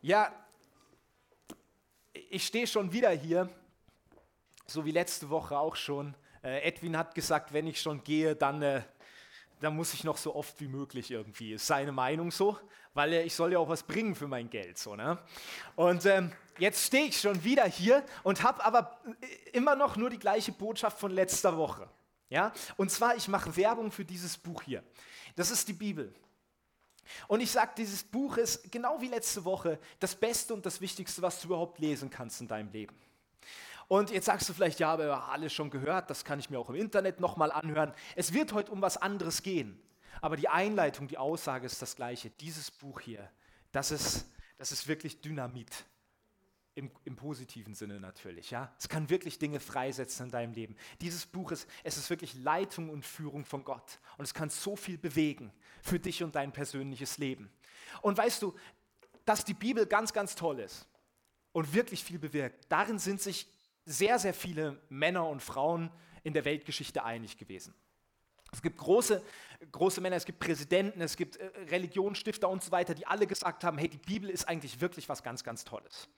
Ja, ich stehe schon wieder hier, so wie letzte Woche auch schon. Äh, Edwin hat gesagt, wenn ich schon gehe, dann, äh, dann muss ich noch so oft wie möglich irgendwie. Ist seine Meinung so, weil äh, ich soll ja auch was bringen für mein Geld. So, ne? Und ähm, jetzt stehe ich schon wieder hier und habe aber äh, immer noch nur die gleiche Botschaft von letzter Woche. Ja? Und zwar, ich mache Werbung für dieses Buch hier. Das ist die Bibel. Und ich sage, dieses Buch ist genau wie letzte Woche das Beste und das Wichtigste, was du überhaupt lesen kannst in deinem Leben. Und jetzt sagst du vielleicht, ja, aber alles schon gehört, das kann ich mir auch im Internet nochmal anhören. Es wird heute um was anderes gehen. Aber die Einleitung, die Aussage ist das gleiche. Dieses Buch hier, das ist, das ist wirklich Dynamit. Im, Im, positiven Sinne natürlich, ja. Es kann wirklich Dinge freisetzen in deinem Leben. Dieses Buch ist, es ist wirklich Leitung und Führung von Gott. Und es kann so viel bewegen für dich und dein persönliches Leben. Und weißt du, dass die Bibel ganz, ganz toll ist und wirklich viel bewirkt, darin sind sich sehr, sehr viele Männer und Frauen in der Weltgeschichte einig gewesen. Es gibt große, große Männer, es gibt Präsidenten, es gibt äh, Religionsstifter und so weiter, die alle gesagt haben, hey, die Bibel ist eigentlich wirklich was ganz, ganz Tolles.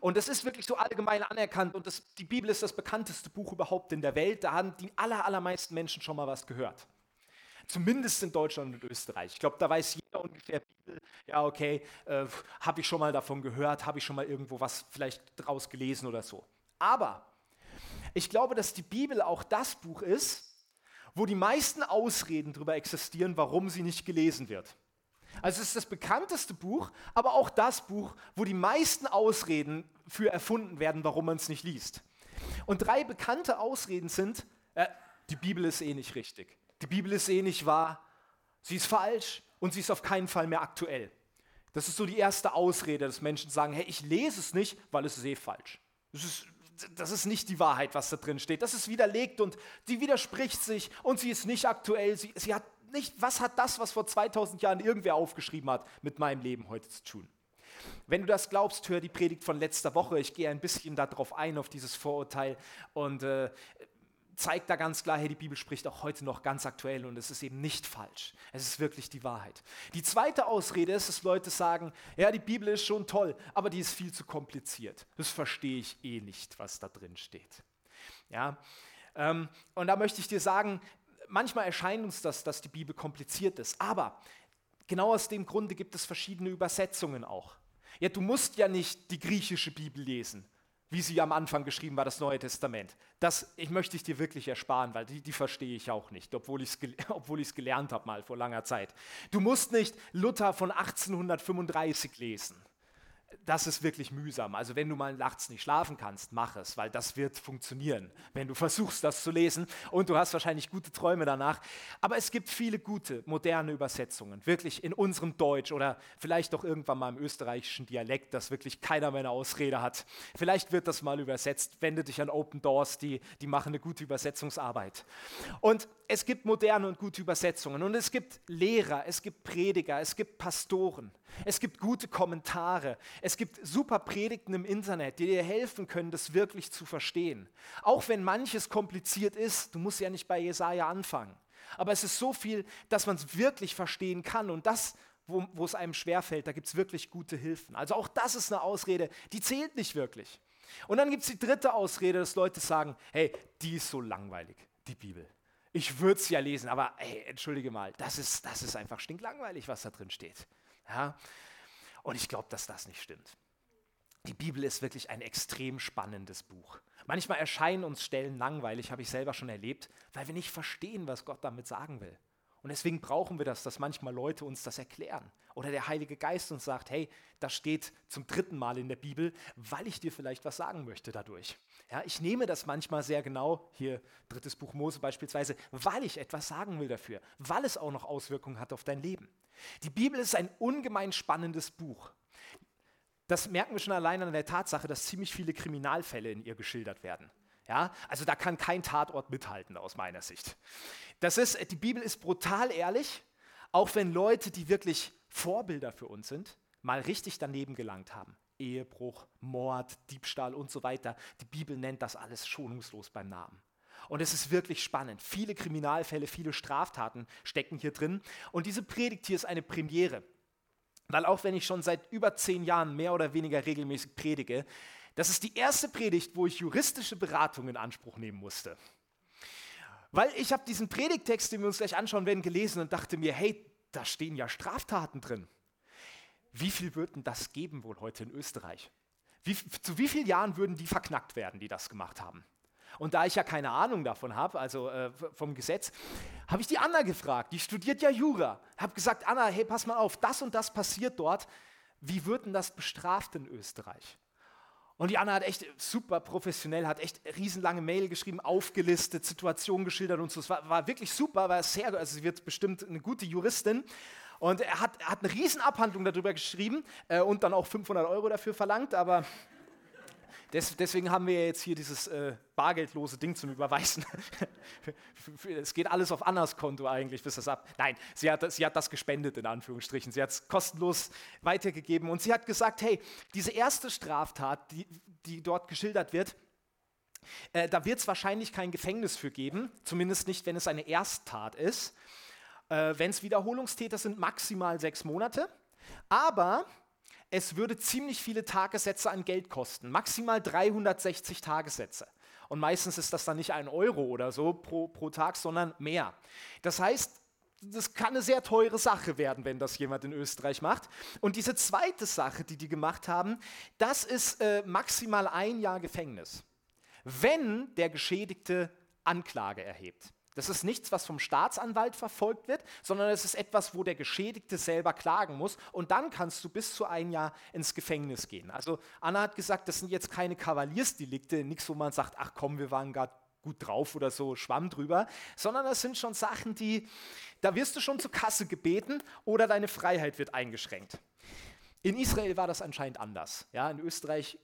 Und das ist wirklich so allgemein anerkannt und das, die Bibel ist das bekannteste Buch überhaupt in der Welt. Da haben die aller, allermeisten Menschen schon mal was gehört. Zumindest in Deutschland und Österreich. Ich glaube, da weiß jeder ungefähr Bibel, ja, okay, äh, habe ich schon mal davon gehört, habe ich schon mal irgendwo was vielleicht draus gelesen oder so. Aber ich glaube, dass die Bibel auch das Buch ist, wo die meisten Ausreden darüber existieren, warum sie nicht gelesen wird. Also es ist das bekannteste Buch, aber auch das Buch, wo die meisten Ausreden für erfunden werden, warum man es nicht liest. Und drei bekannte Ausreden sind, äh, die Bibel ist eh nicht richtig, die Bibel ist eh nicht wahr, sie ist falsch und sie ist auf keinen Fall mehr aktuell. Das ist so die erste Ausrede, dass Menschen sagen, hey, ich lese es nicht, weil es ist eh falsch. Das ist, das ist nicht die Wahrheit, was da drin steht. Das ist widerlegt und sie widerspricht sich und sie ist nicht aktuell. Sie, sie hat nicht, was hat das, was vor 2000 Jahren irgendwer aufgeschrieben hat, mit meinem Leben heute zu tun? Wenn du das glaubst, hör die Predigt von letzter Woche. Ich gehe ein bisschen darauf ein, auf dieses Vorurteil und äh, zeigt da ganz klar, hey, die Bibel spricht auch heute noch ganz aktuell und es ist eben nicht falsch. Es ist wirklich die Wahrheit. Die zweite Ausrede ist, dass Leute sagen, ja, die Bibel ist schon toll, aber die ist viel zu kompliziert. Das verstehe ich eh nicht, was da drin steht. Ja, ähm, und da möchte ich dir sagen, manchmal erscheint uns das, dass die Bibel kompliziert ist, aber genau aus dem Grunde gibt es verschiedene Übersetzungen auch. Ja, du musst ja nicht die griechische Bibel lesen, wie sie am Anfang geschrieben war, das Neue Testament. Das ich möchte ich dir wirklich ersparen, weil die, die verstehe ich auch nicht, obwohl ich es obwohl gelernt habe mal vor langer Zeit. Du musst nicht Luther von 1835 lesen das ist wirklich mühsam. Also wenn du mal nachts nicht schlafen kannst, mach es, weil das wird funktionieren, wenn du versuchst, das zu lesen und du hast wahrscheinlich gute Träume danach. Aber es gibt viele gute, moderne Übersetzungen, wirklich in unserem Deutsch oder vielleicht auch irgendwann mal im österreichischen Dialekt, das wirklich keiner mehr eine Ausrede hat. Vielleicht wird das mal übersetzt. Wende dich an Open Doors, die, die machen eine gute Übersetzungsarbeit. Und es gibt moderne und gute Übersetzungen und es gibt Lehrer, es gibt Prediger, es gibt Pastoren, es gibt gute Kommentare, es gibt super Predigten im Internet, die dir helfen können, das wirklich zu verstehen. Auch wenn manches kompliziert ist, du musst ja nicht bei Jesaja anfangen. Aber es ist so viel, dass man es wirklich verstehen kann und das, wo, wo es einem schwerfällt, da gibt es wirklich gute Hilfen. Also auch das ist eine Ausrede, die zählt nicht wirklich. Und dann gibt es die dritte Ausrede, dass Leute sagen, hey, die ist so langweilig, die Bibel ich würde es ja lesen, aber hey, entschuldige mal, das ist, das ist einfach stinklangweilig, was da drin steht. Ja? Und ich glaube, dass das nicht stimmt. Die Bibel ist wirklich ein extrem spannendes Buch. Manchmal erscheinen uns Stellen langweilig, habe ich selber schon erlebt, weil wir nicht verstehen, was Gott damit sagen will. Und deswegen brauchen wir das, dass manchmal Leute uns das erklären. Oder der Heilige Geist uns sagt, hey, das steht zum dritten Mal in der Bibel, weil ich dir vielleicht was sagen möchte dadurch. Ja, ich nehme das manchmal sehr genau, hier drittes Buch Mose beispielsweise, weil ich etwas sagen will dafür, weil es auch noch Auswirkungen hat auf dein Leben. Die Bibel ist ein ungemein spannendes Buch. Das merken wir schon allein an der Tatsache, dass ziemlich viele Kriminalfälle in ihr geschildert werden. Ja, also da kann kein Tatort mithalten aus meiner Sicht. Das ist, die Bibel ist brutal ehrlich, auch wenn Leute, die wirklich Vorbilder für uns sind, mal richtig daneben gelangt haben. Ehebruch, Mord, Diebstahl und so weiter. Die Bibel nennt das alles schonungslos beim Namen. Und es ist wirklich spannend. Viele Kriminalfälle, viele Straftaten stecken hier drin. Und diese Predigt hier ist eine Premiere. weil auch wenn ich schon seit über zehn Jahren mehr oder weniger regelmäßig predige, das ist die erste Predigt, wo ich juristische Beratung in Anspruch nehmen musste. Weil ich habe diesen Predigtext, den wir uns gleich anschauen werden, gelesen und dachte mir, hey, da stehen ja Straftaten drin. Wie viel würden das geben wohl heute in Österreich? Wie, zu wie vielen Jahren würden die verknackt werden, die das gemacht haben? Und da ich ja keine Ahnung davon habe, also äh, vom Gesetz, habe ich die Anna gefragt. Die studiert ja Jura. Habe gesagt, Anna, hey, pass mal auf, das und das passiert dort. Wie wird denn das bestraft in Österreich? Und die Anna hat echt super professionell, hat echt riesenlange Mail geschrieben, aufgelistet, Situationen geschildert und so. Es war, war wirklich super, war sehr, also sie wird bestimmt eine gute Juristin. Und er hat, hat eine Riesenabhandlung darüber geschrieben äh, und dann auch 500 Euro dafür verlangt, aber deswegen haben wir jetzt hier dieses äh, bargeldlose Ding zum Überweisen. es geht alles auf Annas Konto eigentlich, bis das ab. Nein, sie hat, sie hat das gespendet, in Anführungsstrichen. Sie hat es kostenlos weitergegeben und sie hat gesagt: Hey, diese erste Straftat, die, die dort geschildert wird, äh, da wird es wahrscheinlich kein Gefängnis für geben, zumindest nicht, wenn es eine Ersttat ist. Äh, wenn es Wiederholungstäter sind, maximal sechs Monate. Aber es würde ziemlich viele Tagessätze an Geld kosten, maximal 360 Tagessätze. Und meistens ist das dann nicht ein Euro oder so pro, pro Tag, sondern mehr. Das heißt, das kann eine sehr teure Sache werden, wenn das jemand in Österreich macht. Und diese zweite Sache, die die gemacht haben, das ist äh, maximal ein Jahr Gefängnis, wenn der Geschädigte Anklage erhebt. Das ist nichts, was vom Staatsanwalt verfolgt wird, sondern es ist etwas, wo der Geschädigte selber klagen muss. Und dann kannst du bis zu ein Jahr ins Gefängnis gehen. Also Anna hat gesagt, das sind jetzt keine Kavaliersdelikte, nichts, wo man sagt, ach komm, wir waren gerade gut drauf oder so, schwamm drüber, sondern das sind schon Sachen, die, da wirst du schon zur Kasse gebeten oder deine Freiheit wird eingeschränkt. In Israel war das anscheinend anders. Ja, in Österreich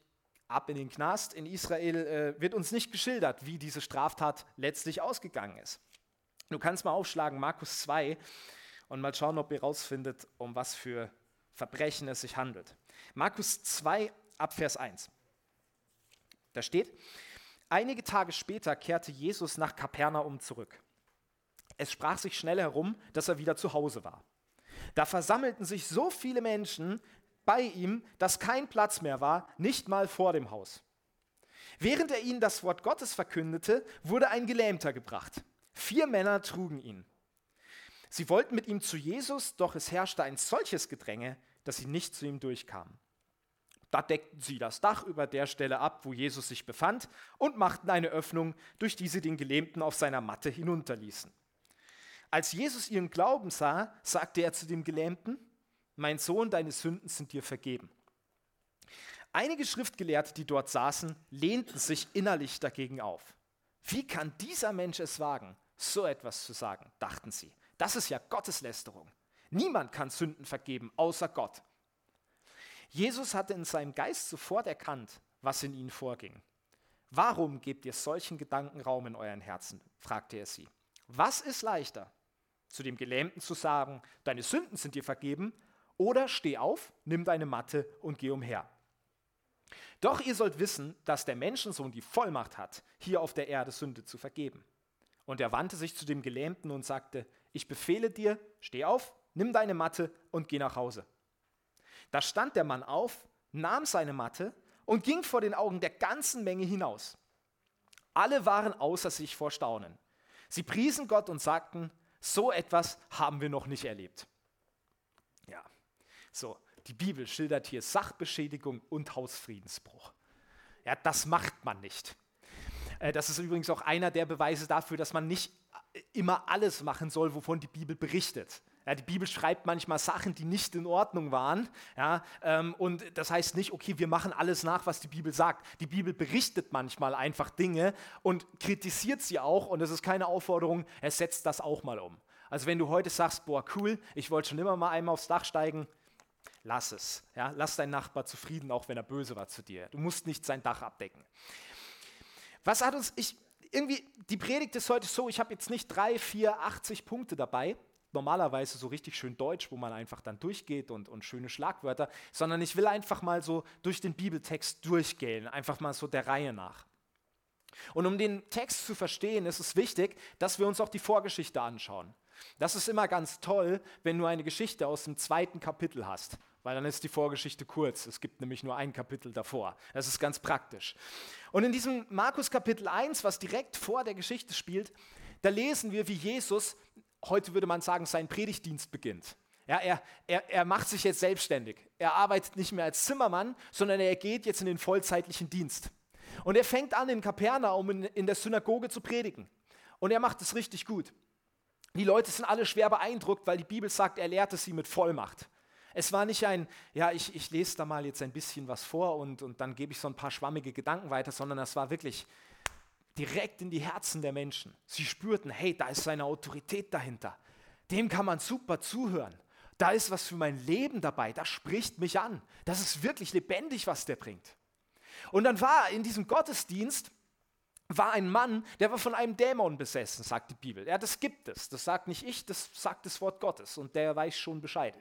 ab in den Knast. In Israel äh, wird uns nicht geschildert, wie diese Straftat letztlich ausgegangen ist. Du kannst mal aufschlagen, Markus 2, und mal schauen, ob ihr rausfindet, um was für Verbrechen es sich handelt. Markus 2, Abvers 1. Da steht, einige Tage später kehrte Jesus nach Kapernaum zurück. Es sprach sich schnell herum, dass er wieder zu Hause war. Da versammelten sich so viele Menschen, bei ihm, dass kein Platz mehr war, nicht mal vor dem Haus. Während er ihnen das Wort Gottes verkündete, wurde ein Gelähmter gebracht. Vier Männer trugen ihn. Sie wollten mit ihm zu Jesus, doch es herrschte ein solches Gedränge, dass sie nicht zu ihm durchkamen. Da deckten sie das Dach über der Stelle ab, wo Jesus sich befand, und machten eine Öffnung, durch die sie den Gelähmten auf seiner Matte hinunterließen. Als Jesus ihren Glauben sah, sagte er zu dem Gelähmten, mein Sohn, deine Sünden sind dir vergeben. Einige Schriftgelehrte, die dort saßen, lehnten sich innerlich dagegen auf. Wie kann dieser Mensch es wagen, so etwas zu sagen, dachten sie. Das ist ja Gotteslästerung. Niemand kann Sünden vergeben, außer Gott. Jesus hatte in seinem Geist sofort erkannt, was in ihnen vorging. Warum gebt ihr solchen Gedanken Raum in euren Herzen? fragte er sie. Was ist leichter, zu dem Gelähmten zu sagen, deine Sünden sind dir vergeben, oder steh auf, nimm deine Matte und geh umher. Doch ihr sollt wissen, dass der Menschensohn die Vollmacht hat, hier auf der Erde Sünde zu vergeben. Und er wandte sich zu dem Gelähmten und sagte, ich befehle dir, steh auf, nimm deine Matte und geh nach Hause. Da stand der Mann auf, nahm seine Matte und ging vor den Augen der ganzen Menge hinaus. Alle waren außer sich vor Staunen. Sie priesen Gott und sagten, so etwas haben wir noch nicht erlebt. So, die Bibel schildert hier Sachbeschädigung und Hausfriedensbruch. Ja, das macht man nicht. Äh, das ist übrigens auch einer der Beweise dafür, dass man nicht äh, immer alles machen soll, wovon die Bibel berichtet. Ja, die Bibel schreibt manchmal Sachen, die nicht in Ordnung waren. Ja, ähm, und das heißt nicht, okay, wir machen alles nach, was die Bibel sagt. Die Bibel berichtet manchmal einfach Dinge und kritisiert sie auch. Und es ist keine Aufforderung, er setzt das auch mal um. Also wenn du heute sagst, boah, cool, ich wollte schon immer mal einmal aufs Dach steigen, lass es. Ja? Lass deinen Nachbar zufrieden, auch wenn er böse war zu dir. Du musst nicht sein Dach abdecken. Was hat uns, ich, irgendwie, die Predigt ist heute so, ich habe jetzt nicht drei, vier, 80 Punkte dabei, normalerweise so richtig schön deutsch, wo man einfach dann durchgeht und, und schöne Schlagwörter, sondern ich will einfach mal so durch den Bibeltext durchgehen, einfach mal so der Reihe nach. Und um den Text zu verstehen, ist es wichtig, dass wir uns auch die Vorgeschichte anschauen. Das ist immer ganz toll, wenn du eine Geschichte aus dem zweiten Kapitel hast weil dann ist die Vorgeschichte kurz. Es gibt nämlich nur ein Kapitel davor. Das ist ganz praktisch. Und in diesem Markus Kapitel 1, was direkt vor der Geschichte spielt, da lesen wir, wie Jesus, heute würde man sagen, seinen Predigtdienst beginnt. Ja, er, er, er macht sich jetzt selbstständig. Er arbeitet nicht mehr als Zimmermann, sondern er geht jetzt in den vollzeitlichen Dienst. Und er fängt an, in Kapernaum in, in der Synagoge zu predigen. Und er macht es richtig gut. Die Leute sind alle schwer beeindruckt, weil die Bibel sagt, er lehrte sie mit Vollmacht. Es war nicht ein, ja, ich, ich lese da mal jetzt ein bisschen was vor und, und dann gebe ich so ein paar schwammige Gedanken weiter, sondern es war wirklich direkt in die Herzen der Menschen. Sie spürten, hey, da ist seine Autorität dahinter. Dem kann man super zuhören da ist was für mein Leben dabei, das spricht mich an. Das ist wirklich lebendig, was der bringt. Und dann war in diesem Gottesdienst war ein Mann, der war von einem Dämon besessen, sagt die Bibel. Ja, das gibt es. Das sagt nicht ich, das sagt das Wort Gottes und der weiß schon Bescheid.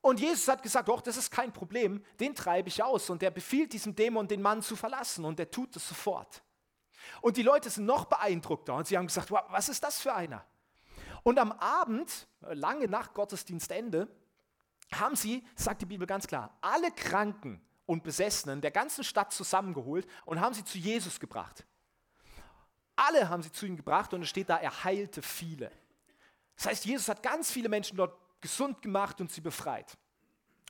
Und Jesus hat gesagt, doch, das ist kein Problem, den treibe ich aus. Und er befiehlt diesem Dämon, den Mann zu verlassen und er tut es sofort. Und die Leute sind noch beeindruckter und sie haben gesagt, wow, was ist das für einer? Und am Abend, lange nach Gottesdienstende, haben sie, sagt die Bibel ganz klar, alle Kranken und Besessenen der ganzen Stadt zusammengeholt und haben sie zu Jesus gebracht. Alle haben sie zu ihm gebracht und es steht da, er heilte viele. Das heißt, Jesus hat ganz viele Menschen dort gesund gemacht und sie befreit.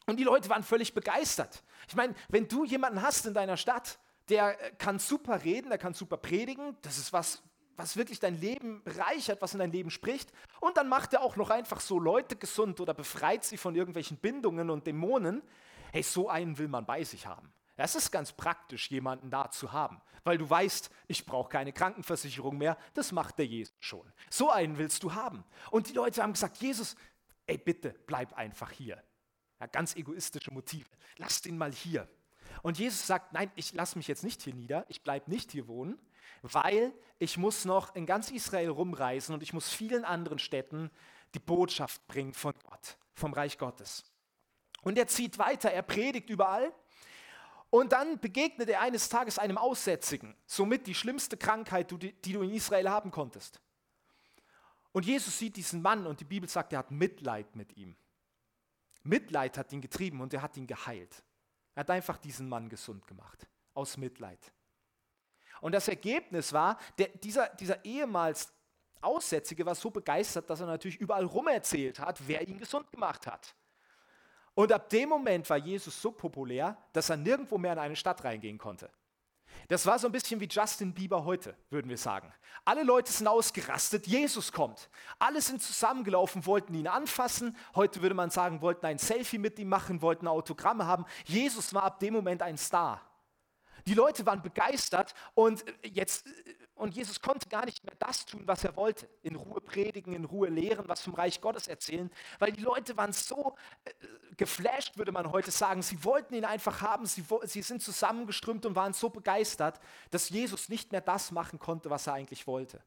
Und die Leute waren völlig begeistert. Ich meine, wenn du jemanden hast in deiner Stadt, der kann super reden, der kann super predigen, das ist was, was wirklich dein Leben bereichert, was in dein Leben spricht. Und dann macht er auch noch einfach so Leute gesund oder befreit sie von irgendwelchen Bindungen und Dämonen. Hey, so einen will man bei sich haben. Es ist ganz praktisch, jemanden da zu haben, weil du weißt, ich brauche keine Krankenversicherung mehr, das macht der Jesus schon. So einen willst du haben. Und die Leute haben gesagt, Jesus, ey bitte, bleib einfach hier. Ja, ganz egoistische Motive. Lass den mal hier. Und Jesus sagt, nein, ich lasse mich jetzt nicht hier nieder, ich bleibe nicht hier wohnen, weil ich muss noch in ganz Israel rumreisen und ich muss vielen anderen Städten die Botschaft bringen von Gott, vom Reich Gottes. Und er zieht weiter, er predigt überall. Und dann begegnet er eines Tages einem Aussätzigen, somit die schlimmste Krankheit, die du in Israel haben konntest. Und Jesus sieht diesen Mann und die Bibel sagt, er hat Mitleid mit ihm. Mitleid hat ihn getrieben und er hat ihn geheilt. Er hat einfach diesen Mann gesund gemacht, aus Mitleid. Und das Ergebnis war, der, dieser, dieser ehemals Aussätzige war so begeistert, dass er natürlich überall rumerzählt hat, wer ihn gesund gemacht hat. Und ab dem Moment war Jesus so populär, dass er nirgendwo mehr in eine Stadt reingehen konnte. Das war so ein bisschen wie Justin Bieber heute, würden wir sagen. Alle Leute sind ausgerastet, Jesus kommt. Alle sind zusammengelaufen, wollten ihn anfassen. Heute würde man sagen, wollten ein Selfie mit ihm machen, wollten Autogramme haben. Jesus war ab dem Moment ein Star. Die Leute waren begeistert und, jetzt, und Jesus konnte gar nicht mehr das tun, was er wollte. In Ruhe predigen, in Ruhe lehren, was vom Reich Gottes erzählen, weil die Leute waren so äh, geflasht, würde man heute sagen. Sie wollten ihn einfach haben, sie, sie sind zusammengeströmt und waren so begeistert, dass Jesus nicht mehr das machen konnte, was er eigentlich wollte.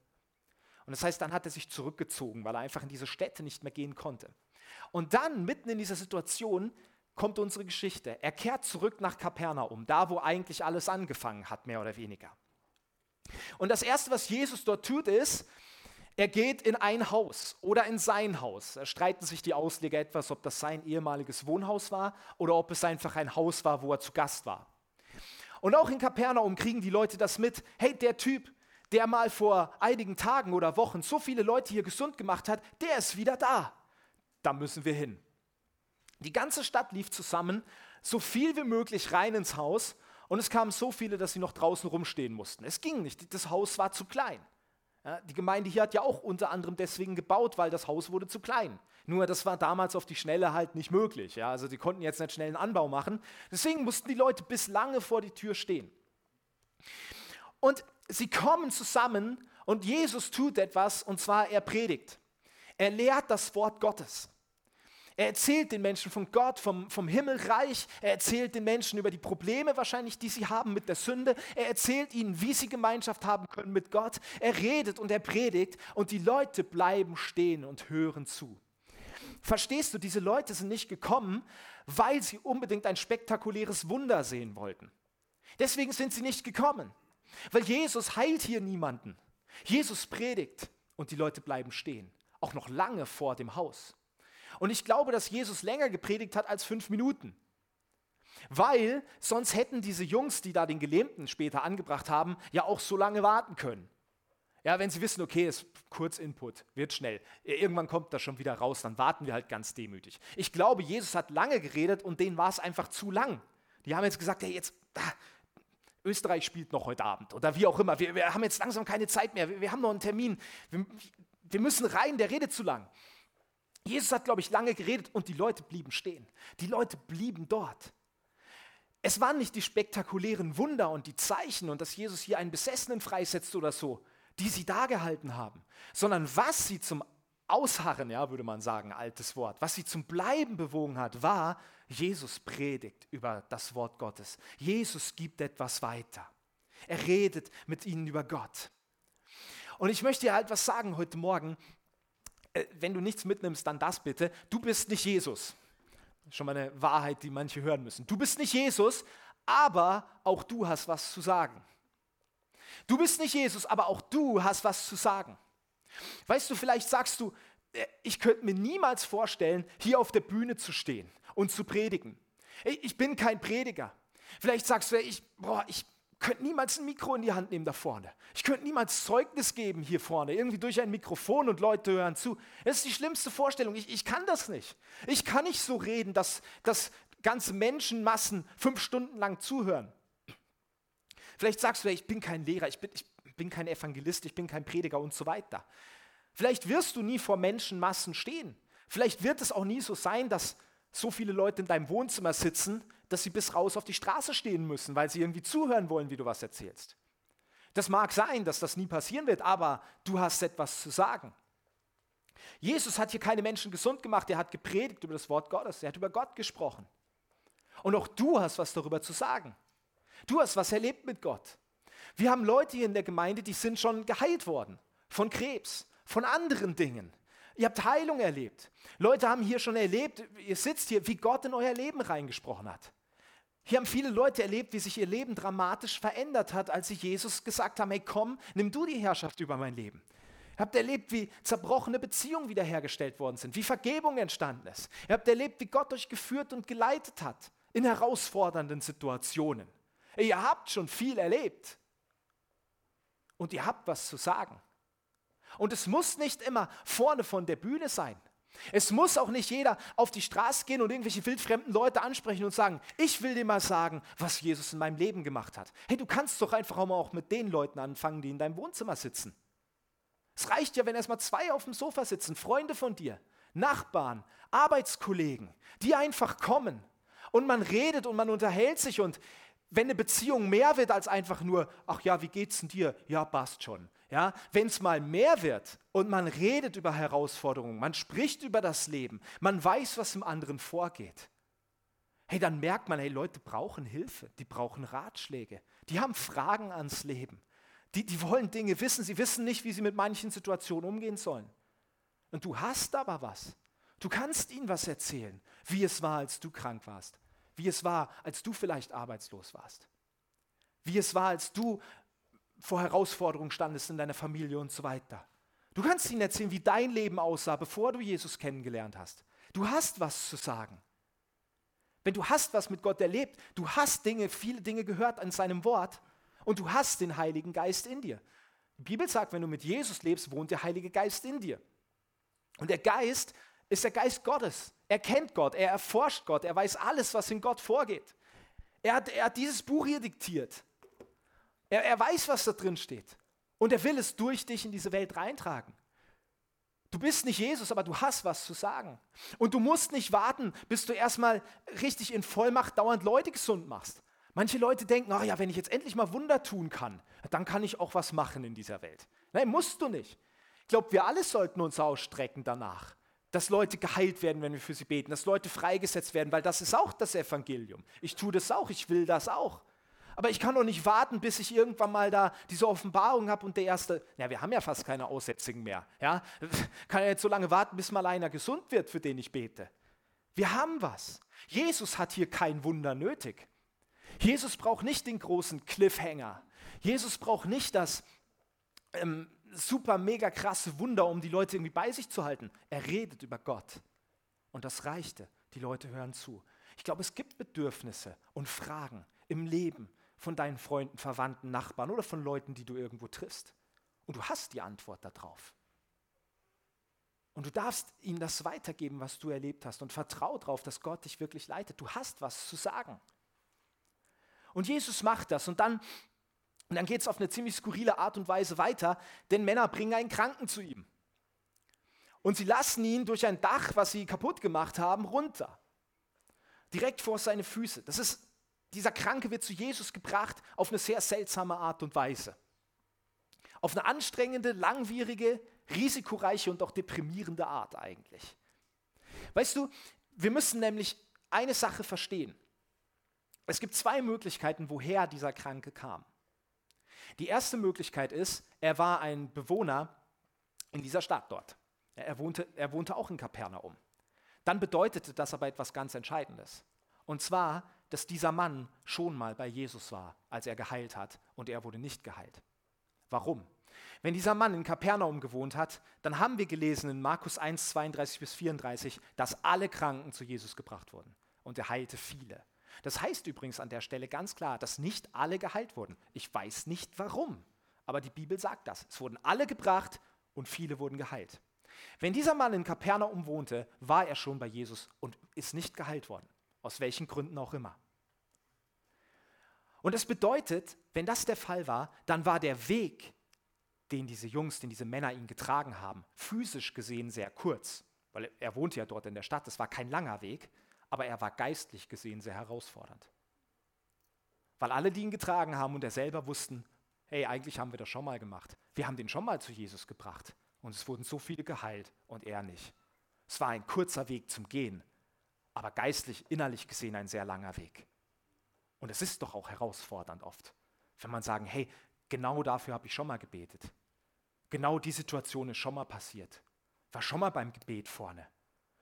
Und das heißt, dann hat er sich zurückgezogen, weil er einfach in diese Städte nicht mehr gehen konnte. Und dann, mitten in dieser Situation, kommt unsere Geschichte. Er kehrt zurück nach Kapernaum, da wo eigentlich alles angefangen hat, mehr oder weniger. Und das Erste, was Jesus dort tut, ist, er geht in ein Haus oder in sein Haus. Da streiten sich die Ausleger etwas, ob das sein ehemaliges Wohnhaus war oder ob es einfach ein Haus war, wo er zu Gast war. Und auch in Kapernaum kriegen die Leute das mit. Hey, der Typ, der mal vor einigen Tagen oder Wochen so viele Leute hier gesund gemacht hat, der ist wieder da. Da müssen wir hin. Die ganze Stadt lief zusammen, so viel wie möglich rein ins Haus und es kamen so viele, dass sie noch draußen rumstehen mussten. Es ging nicht, das Haus war zu klein. Ja, die Gemeinde hier hat ja auch unter anderem deswegen gebaut, weil das Haus wurde zu klein. Nur das war damals auf die Schnelle halt nicht möglich. Ja? Also die konnten jetzt nicht schnell einen Anbau machen. Deswegen mussten die Leute bis lange vor die Tür stehen. Und sie kommen zusammen und Jesus tut etwas und zwar er predigt. Er lehrt das Wort Gottes. Er erzählt den Menschen von Gott, vom, vom Himmelreich. Er erzählt den Menschen über die Probleme wahrscheinlich, die sie haben mit der Sünde. Er erzählt ihnen, wie sie Gemeinschaft haben können mit Gott. Er redet und er predigt und die Leute bleiben stehen und hören zu. Verstehst du, diese Leute sind nicht gekommen, weil sie unbedingt ein spektakuläres Wunder sehen wollten. Deswegen sind sie nicht gekommen, weil Jesus heilt hier niemanden. Jesus predigt und die Leute bleiben stehen, auch noch lange vor dem Haus. Und ich glaube, dass Jesus länger gepredigt hat als fünf Minuten. Weil sonst hätten diese Jungs, die da den Gelähmten später angebracht haben, ja auch so lange warten können. Ja, wenn sie wissen, okay, ist kurz Input, wird schnell. Irgendwann kommt das schon wieder raus, dann warten wir halt ganz demütig. Ich glaube, Jesus hat lange geredet und denen war es einfach zu lang. Die haben jetzt gesagt, hey, jetzt, ah, Österreich spielt noch heute Abend oder wie auch immer. Wir, wir haben jetzt langsam keine Zeit mehr. Wir, wir haben noch einen Termin. Wir, wir müssen rein, der redet zu lang. Jesus hat, glaube ich, lange geredet und die Leute blieben stehen. Die Leute blieben dort. Es waren nicht die spektakulären Wunder und die Zeichen und dass Jesus hier einen Besessenen freisetzt oder so, die sie dargehalten haben, sondern was sie zum Ausharren, ja, würde man sagen, altes Wort, was sie zum Bleiben bewogen hat, war, Jesus predigt über das Wort Gottes. Jesus gibt etwas weiter. Er redet mit ihnen über Gott. Und ich möchte dir halt was sagen heute Morgen. Äh, wenn du nichts mitnimmst, dann das bitte. Du bist nicht Jesus. Schon mal eine Wahrheit, die manche hören müssen. Du bist nicht Jesus, aber auch du hast was zu sagen. Du bist nicht Jesus, aber auch du hast was zu sagen. Weißt du, vielleicht sagst du, äh, ich könnte mir niemals vorstellen, hier auf der Bühne zu stehen und zu predigen. Ich bin kein Prediger. Vielleicht sagst du, ich, boah, ich könnte niemals ein Mikro in die Hand nehmen da vorne. Ich könnte niemals Zeugnis geben hier vorne, irgendwie durch ein Mikrofon und Leute hören zu. Das ist die schlimmste Vorstellung. Ich, ich kann das nicht. Ich kann nicht so reden, dass, dass ganze Menschenmassen fünf Stunden lang zuhören. Vielleicht sagst du, ich bin kein Lehrer, ich bin, ich bin kein Evangelist, ich bin kein Prediger und so weiter. Vielleicht wirst du nie vor Menschenmassen stehen. Vielleicht wird es auch nie so sein, dass so viele Leute in deinem Wohnzimmer sitzen, dass sie bis raus auf die Straße stehen müssen, weil sie irgendwie zuhören wollen, wie du was erzählst. Das mag sein, dass das nie passieren wird, aber du hast etwas zu sagen. Jesus hat hier keine Menschen gesund gemacht, er hat gepredigt über das Wort Gottes, er hat über Gott gesprochen. Und auch du hast was darüber zu sagen. Du hast was erlebt mit Gott. Wir haben Leute hier in der Gemeinde, die sind schon geheilt worden. Von Krebs, von anderen Dingen. Ihr habt Heilung erlebt. Leute haben hier schon erlebt, ihr sitzt hier, wie Gott in euer Leben reingesprochen hat. Hier haben viele Leute erlebt, wie sich ihr Leben dramatisch verändert hat, als sie Jesus gesagt haben, hey komm, nimm du die Herrschaft über mein Leben. Ihr habt erlebt, wie zerbrochene Beziehungen wiederhergestellt worden sind, wie Vergebung entstanden ist. Ihr habt erlebt, wie Gott euch geführt und geleitet hat in herausfordernden Situationen. Ihr habt schon viel erlebt und ihr habt was zu sagen. Und es muss nicht immer vorne von der Bühne sein. Es muss auch nicht jeder auf die Straße gehen und irgendwelche wildfremden Leute ansprechen und sagen, ich will dir mal sagen, was Jesus in meinem Leben gemacht hat. Hey, du kannst doch einfach auch mit den Leuten anfangen, die in deinem Wohnzimmer sitzen. Es reicht ja, wenn erstmal zwei auf dem Sofa sitzen, Freunde von dir, Nachbarn, Arbeitskollegen, die einfach kommen und man redet und man unterhält sich und wenn eine Beziehung mehr wird als einfach nur, ach ja, wie geht's denn dir? Ja, passt schon. Ja, wenn es mal mehr wird und man redet über Herausforderungen, man spricht über das Leben, man weiß, was im anderen vorgeht. Hey, dann merkt man, hey, Leute brauchen Hilfe, die brauchen Ratschläge, die haben Fragen ans Leben. Die, die wollen Dinge wissen, sie wissen nicht, wie sie mit manchen Situationen umgehen sollen. Und du hast aber was. Du kannst ihnen was erzählen, wie es war, als du krank warst wie es war, als du vielleicht arbeitslos warst. Wie es war, als du vor Herausforderungen standest in deiner Familie und so weiter. Du kannst ihnen erzählen, wie dein Leben aussah, bevor du Jesus kennengelernt hast. Du hast was zu sagen. Wenn du hast was mit Gott erlebt, du hast Dinge, viele Dinge gehört an seinem Wort und du hast den Heiligen Geist in dir. Die Bibel sagt, wenn du mit Jesus lebst, wohnt der Heilige Geist in dir. Und der Geist ist der Geist Gottes. Er kennt Gott, er erforscht Gott, er weiß alles, was in Gott vorgeht. Er hat, er hat dieses Buch hier diktiert. Er, er weiß, was da drin steht. Und er will es durch dich in diese Welt reintragen. Du bist nicht Jesus, aber du hast was zu sagen. Und du musst nicht warten, bis du erstmal richtig in Vollmacht dauernd Leute gesund machst. Manche Leute denken, ach ja, wenn ich jetzt endlich mal Wunder tun kann, dann kann ich auch was machen in dieser Welt. Nein, musst du nicht. Ich glaube, wir alle sollten uns ausstrecken danach dass Leute geheilt werden, wenn wir für sie beten, dass Leute freigesetzt werden, weil das ist auch das Evangelium. Ich tue das auch, ich will das auch. Aber ich kann doch nicht warten, bis ich irgendwann mal da diese Offenbarung habe und der erste, ja, wir haben ja fast keine Aussätzigen mehr. Ja? Kann ja jetzt so lange warten, bis mal einer gesund wird, für den ich bete. Wir haben was. Jesus hat hier kein Wunder nötig. Jesus braucht nicht den großen Cliffhanger. Jesus braucht nicht das, ähm, super, mega krasse Wunder, um die Leute irgendwie bei sich zu halten. Er redet über Gott. Und das reichte. Die Leute hören zu. Ich glaube, es gibt Bedürfnisse und Fragen im Leben von deinen Freunden, Verwandten, Nachbarn oder von Leuten, die du irgendwo triffst. Und du hast die Antwort darauf. Und du darfst ihnen das weitergeben, was du erlebt hast. Und vertrau darauf, dass Gott dich wirklich leitet. Du hast was zu sagen. Und Jesus macht das. Und dann, und dann geht es auf eine ziemlich skurrile Art und Weise weiter, denn Männer bringen einen Kranken zu ihm. Und sie lassen ihn durch ein Dach, was sie kaputt gemacht haben, runter. Direkt vor seine Füße. Das ist, dieser Kranke wird zu Jesus gebracht auf eine sehr seltsame Art und Weise. Auf eine anstrengende, langwierige, risikoreiche und auch deprimierende Art eigentlich. Weißt du, wir müssen nämlich eine Sache verstehen. Es gibt zwei Möglichkeiten, woher dieser Kranke kam. Die erste Möglichkeit ist, er war ein Bewohner in dieser Stadt dort. Er wohnte, er wohnte auch in Kapernaum. Dann bedeutete das aber etwas ganz Entscheidendes. Und zwar, dass dieser Mann schon mal bei Jesus war, als er geheilt hat, und er wurde nicht geheilt. Warum? Wenn dieser Mann in Kapernaum gewohnt hat, dann haben wir gelesen in Markus 1, 32 bis 34, dass alle Kranken zu Jesus gebracht wurden. Und er heilte viele. Das heißt übrigens an der Stelle ganz klar, dass nicht alle geheilt wurden. Ich weiß nicht warum, aber die Bibel sagt das. Es wurden alle gebracht und viele wurden geheilt. Wenn dieser Mann in Kapernaum wohnte, war er schon bei Jesus und ist nicht geheilt worden. Aus welchen Gründen auch immer. Und das bedeutet, wenn das der Fall war, dann war der Weg, den diese Jungs, den diese Männer ihn getragen haben, physisch gesehen sehr kurz. Weil er wohnte ja dort in der Stadt, das war kein langer Weg, aber er war geistlich gesehen sehr herausfordernd. Weil alle, die ihn getragen haben und er selber wussten, hey, eigentlich haben wir das schon mal gemacht. Wir haben den schon mal zu Jesus gebracht. Und es wurden so viele geheilt und er nicht. Es war ein kurzer Weg zum Gehen, aber geistlich, innerlich gesehen ein sehr langer Weg. Und es ist doch auch herausfordernd oft, wenn man sagen, hey, genau dafür habe ich schon mal gebetet. Genau die Situation ist schon mal passiert. War schon mal beim Gebet vorne.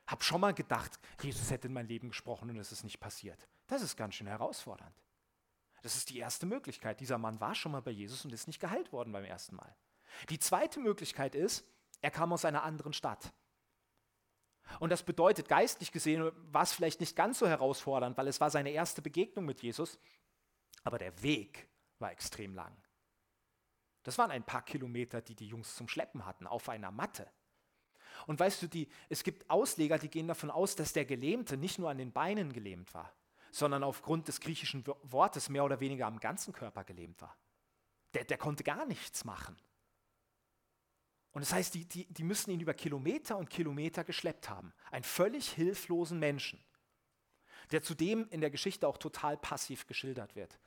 Hab schon mal gedacht, Jesus hätte in mein Leben gesprochen und es ist nicht passiert. Das ist ganz schön herausfordernd. Das ist die erste Möglichkeit. Dieser Mann war schon mal bei Jesus und ist nicht geheilt worden beim ersten Mal. Die zweite Möglichkeit ist, er kam aus einer anderen Stadt. Und das bedeutet, geistlich gesehen war es vielleicht nicht ganz so herausfordernd, weil es war seine erste Begegnung mit Jesus, aber der Weg war extrem lang. Das waren ein paar Kilometer, die die Jungs zum Schleppen hatten, auf einer Matte. Und weißt du, die, es gibt Ausleger, die gehen davon aus, dass der Gelähmte nicht nur an den Beinen gelähmt war, sondern aufgrund des griechischen Wortes mehr oder weniger am ganzen Körper gelähmt war. Der, der konnte gar nichts machen. Und das heißt, die, die, die müssen ihn über Kilometer und Kilometer geschleppt haben. Einen völlig hilflosen Menschen, der zudem in der Geschichte auch total passiv geschildert wird.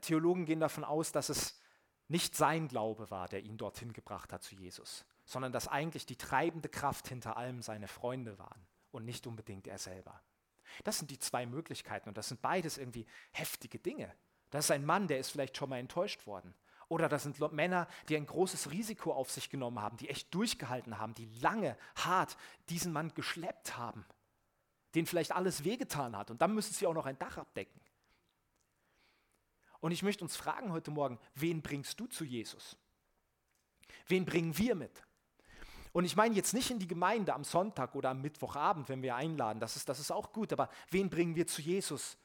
Theologen gehen davon aus, dass es nicht sein Glaube war, der ihn dorthin gebracht hat zu Jesus, sondern dass eigentlich die treibende Kraft hinter allem seine Freunde waren und nicht unbedingt er selber. Das sind die zwei Möglichkeiten und das sind beides irgendwie heftige Dinge. Das ist ein Mann, der ist vielleicht schon mal enttäuscht worden. Oder das sind Männer, die ein großes Risiko auf sich genommen haben, die echt durchgehalten haben, die lange, hart diesen Mann geschleppt haben, den vielleicht alles wehgetan hat. Und dann müssen sie auch noch ein Dach abdecken. Und ich möchte uns fragen heute Morgen, wen bringst du zu Jesus? Wen bringen wir mit? Und ich meine jetzt nicht in die Gemeinde am Sonntag oder am Mittwochabend, wenn wir einladen, das ist, das ist auch gut, aber wen bringen wir zu Jesus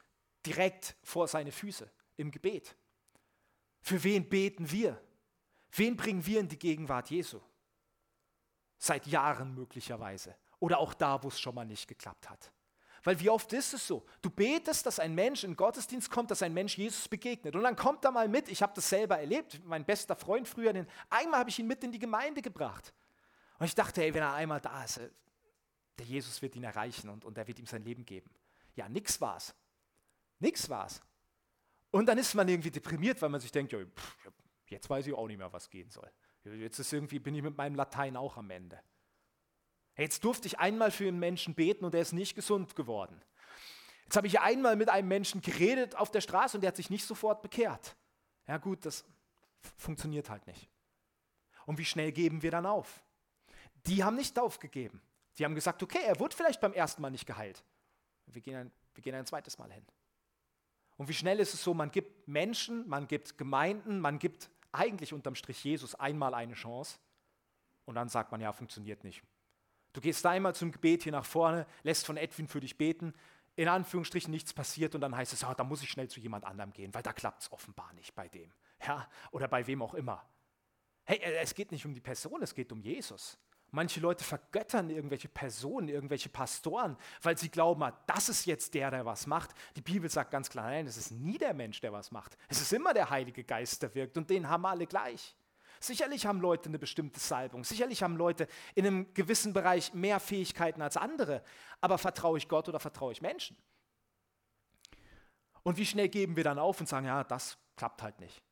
direkt vor seine Füße im Gebet? Für wen beten wir? Wen bringen wir in die Gegenwart Jesu? Seit Jahren möglicherweise. Oder auch da, wo es schon mal nicht geklappt hat. Weil wie oft ist es so? Du betest, dass ein Mensch in Gottesdienst kommt, dass ein Mensch Jesus begegnet. Und dann kommt er mal mit. Ich habe das selber erlebt. Mein bester Freund früher, den, einmal habe ich ihn mit in die Gemeinde gebracht. Und ich dachte, ey, wenn er einmal da ist, äh, der Jesus wird ihn erreichen und, und er wird ihm sein Leben geben. Ja, nix war's. Nix war's. Und dann ist man irgendwie deprimiert, weil man sich denkt, ja, jetzt weiß ich auch nicht mehr, was gehen soll. Jetzt ist irgendwie, bin ich mit meinem Latein auch am Ende. Jetzt durfte ich einmal für einen Menschen beten und er ist nicht gesund geworden. Jetzt habe ich einmal mit einem Menschen geredet auf der Straße und der hat sich nicht sofort bekehrt. Ja gut, das funktioniert halt nicht. Und wie schnell geben wir dann auf? Die haben nicht aufgegeben. Die haben gesagt, okay, er wurde vielleicht beim ersten Mal nicht geheilt. Wir gehen ein, wir gehen ein zweites Mal hin. Und wie schnell ist es so, man gibt Menschen, man gibt Gemeinden, man gibt eigentlich unterm Strich Jesus einmal eine Chance und dann sagt man, ja, funktioniert nicht. Du gehst da einmal zum Gebet hier nach vorne, lässt von Edwin für dich beten, in Anführungsstrichen nichts passiert und dann heißt es, ah, da muss ich schnell zu jemand anderem gehen, weil da klappt es offenbar nicht bei dem. Ja, oder bei wem auch immer. Hey, äh, es geht nicht um die Person, es geht um Jesus. Manche Leute vergöttern irgendwelche Personen, irgendwelche Pastoren, weil sie glauben, ah, das ist jetzt der, der was macht. Die Bibel sagt ganz klar, nein, es ist nie der Mensch, der was macht. Es ist immer der Heilige Geist, der wirkt und den haben alle gleich. Sicherlich haben Leute eine bestimmte Salbung, sicherlich haben Leute in einem gewissen Bereich mehr Fähigkeiten als andere, aber vertraue ich Gott oder vertraue ich Menschen? Und wie schnell geben wir dann auf und sagen, ja, das klappt halt nicht.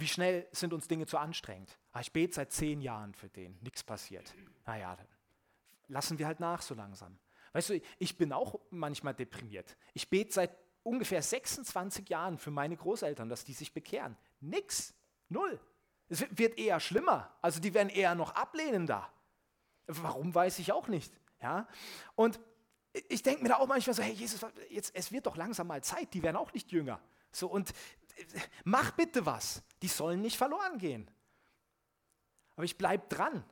Wie schnell sind uns Dinge zu anstrengend? Ah, ich bete seit zehn Jahren für den, nichts passiert. Naja, lassen wir halt nach so langsam. Weißt du, ich bin auch manchmal deprimiert. Ich bete seit ungefähr 26 Jahren für meine Großeltern, dass die sich bekehren. Nix, null. Es wird eher schlimmer. Also die werden eher noch ablehnender. Warum weiß ich auch nicht. Ja? Und ich denke mir da auch manchmal so, hey Jesus, jetzt, es wird doch langsam mal Zeit, die werden auch nicht jünger. So, und mach bitte was. Die sollen nicht verloren gehen. Aber ich bleibe dran.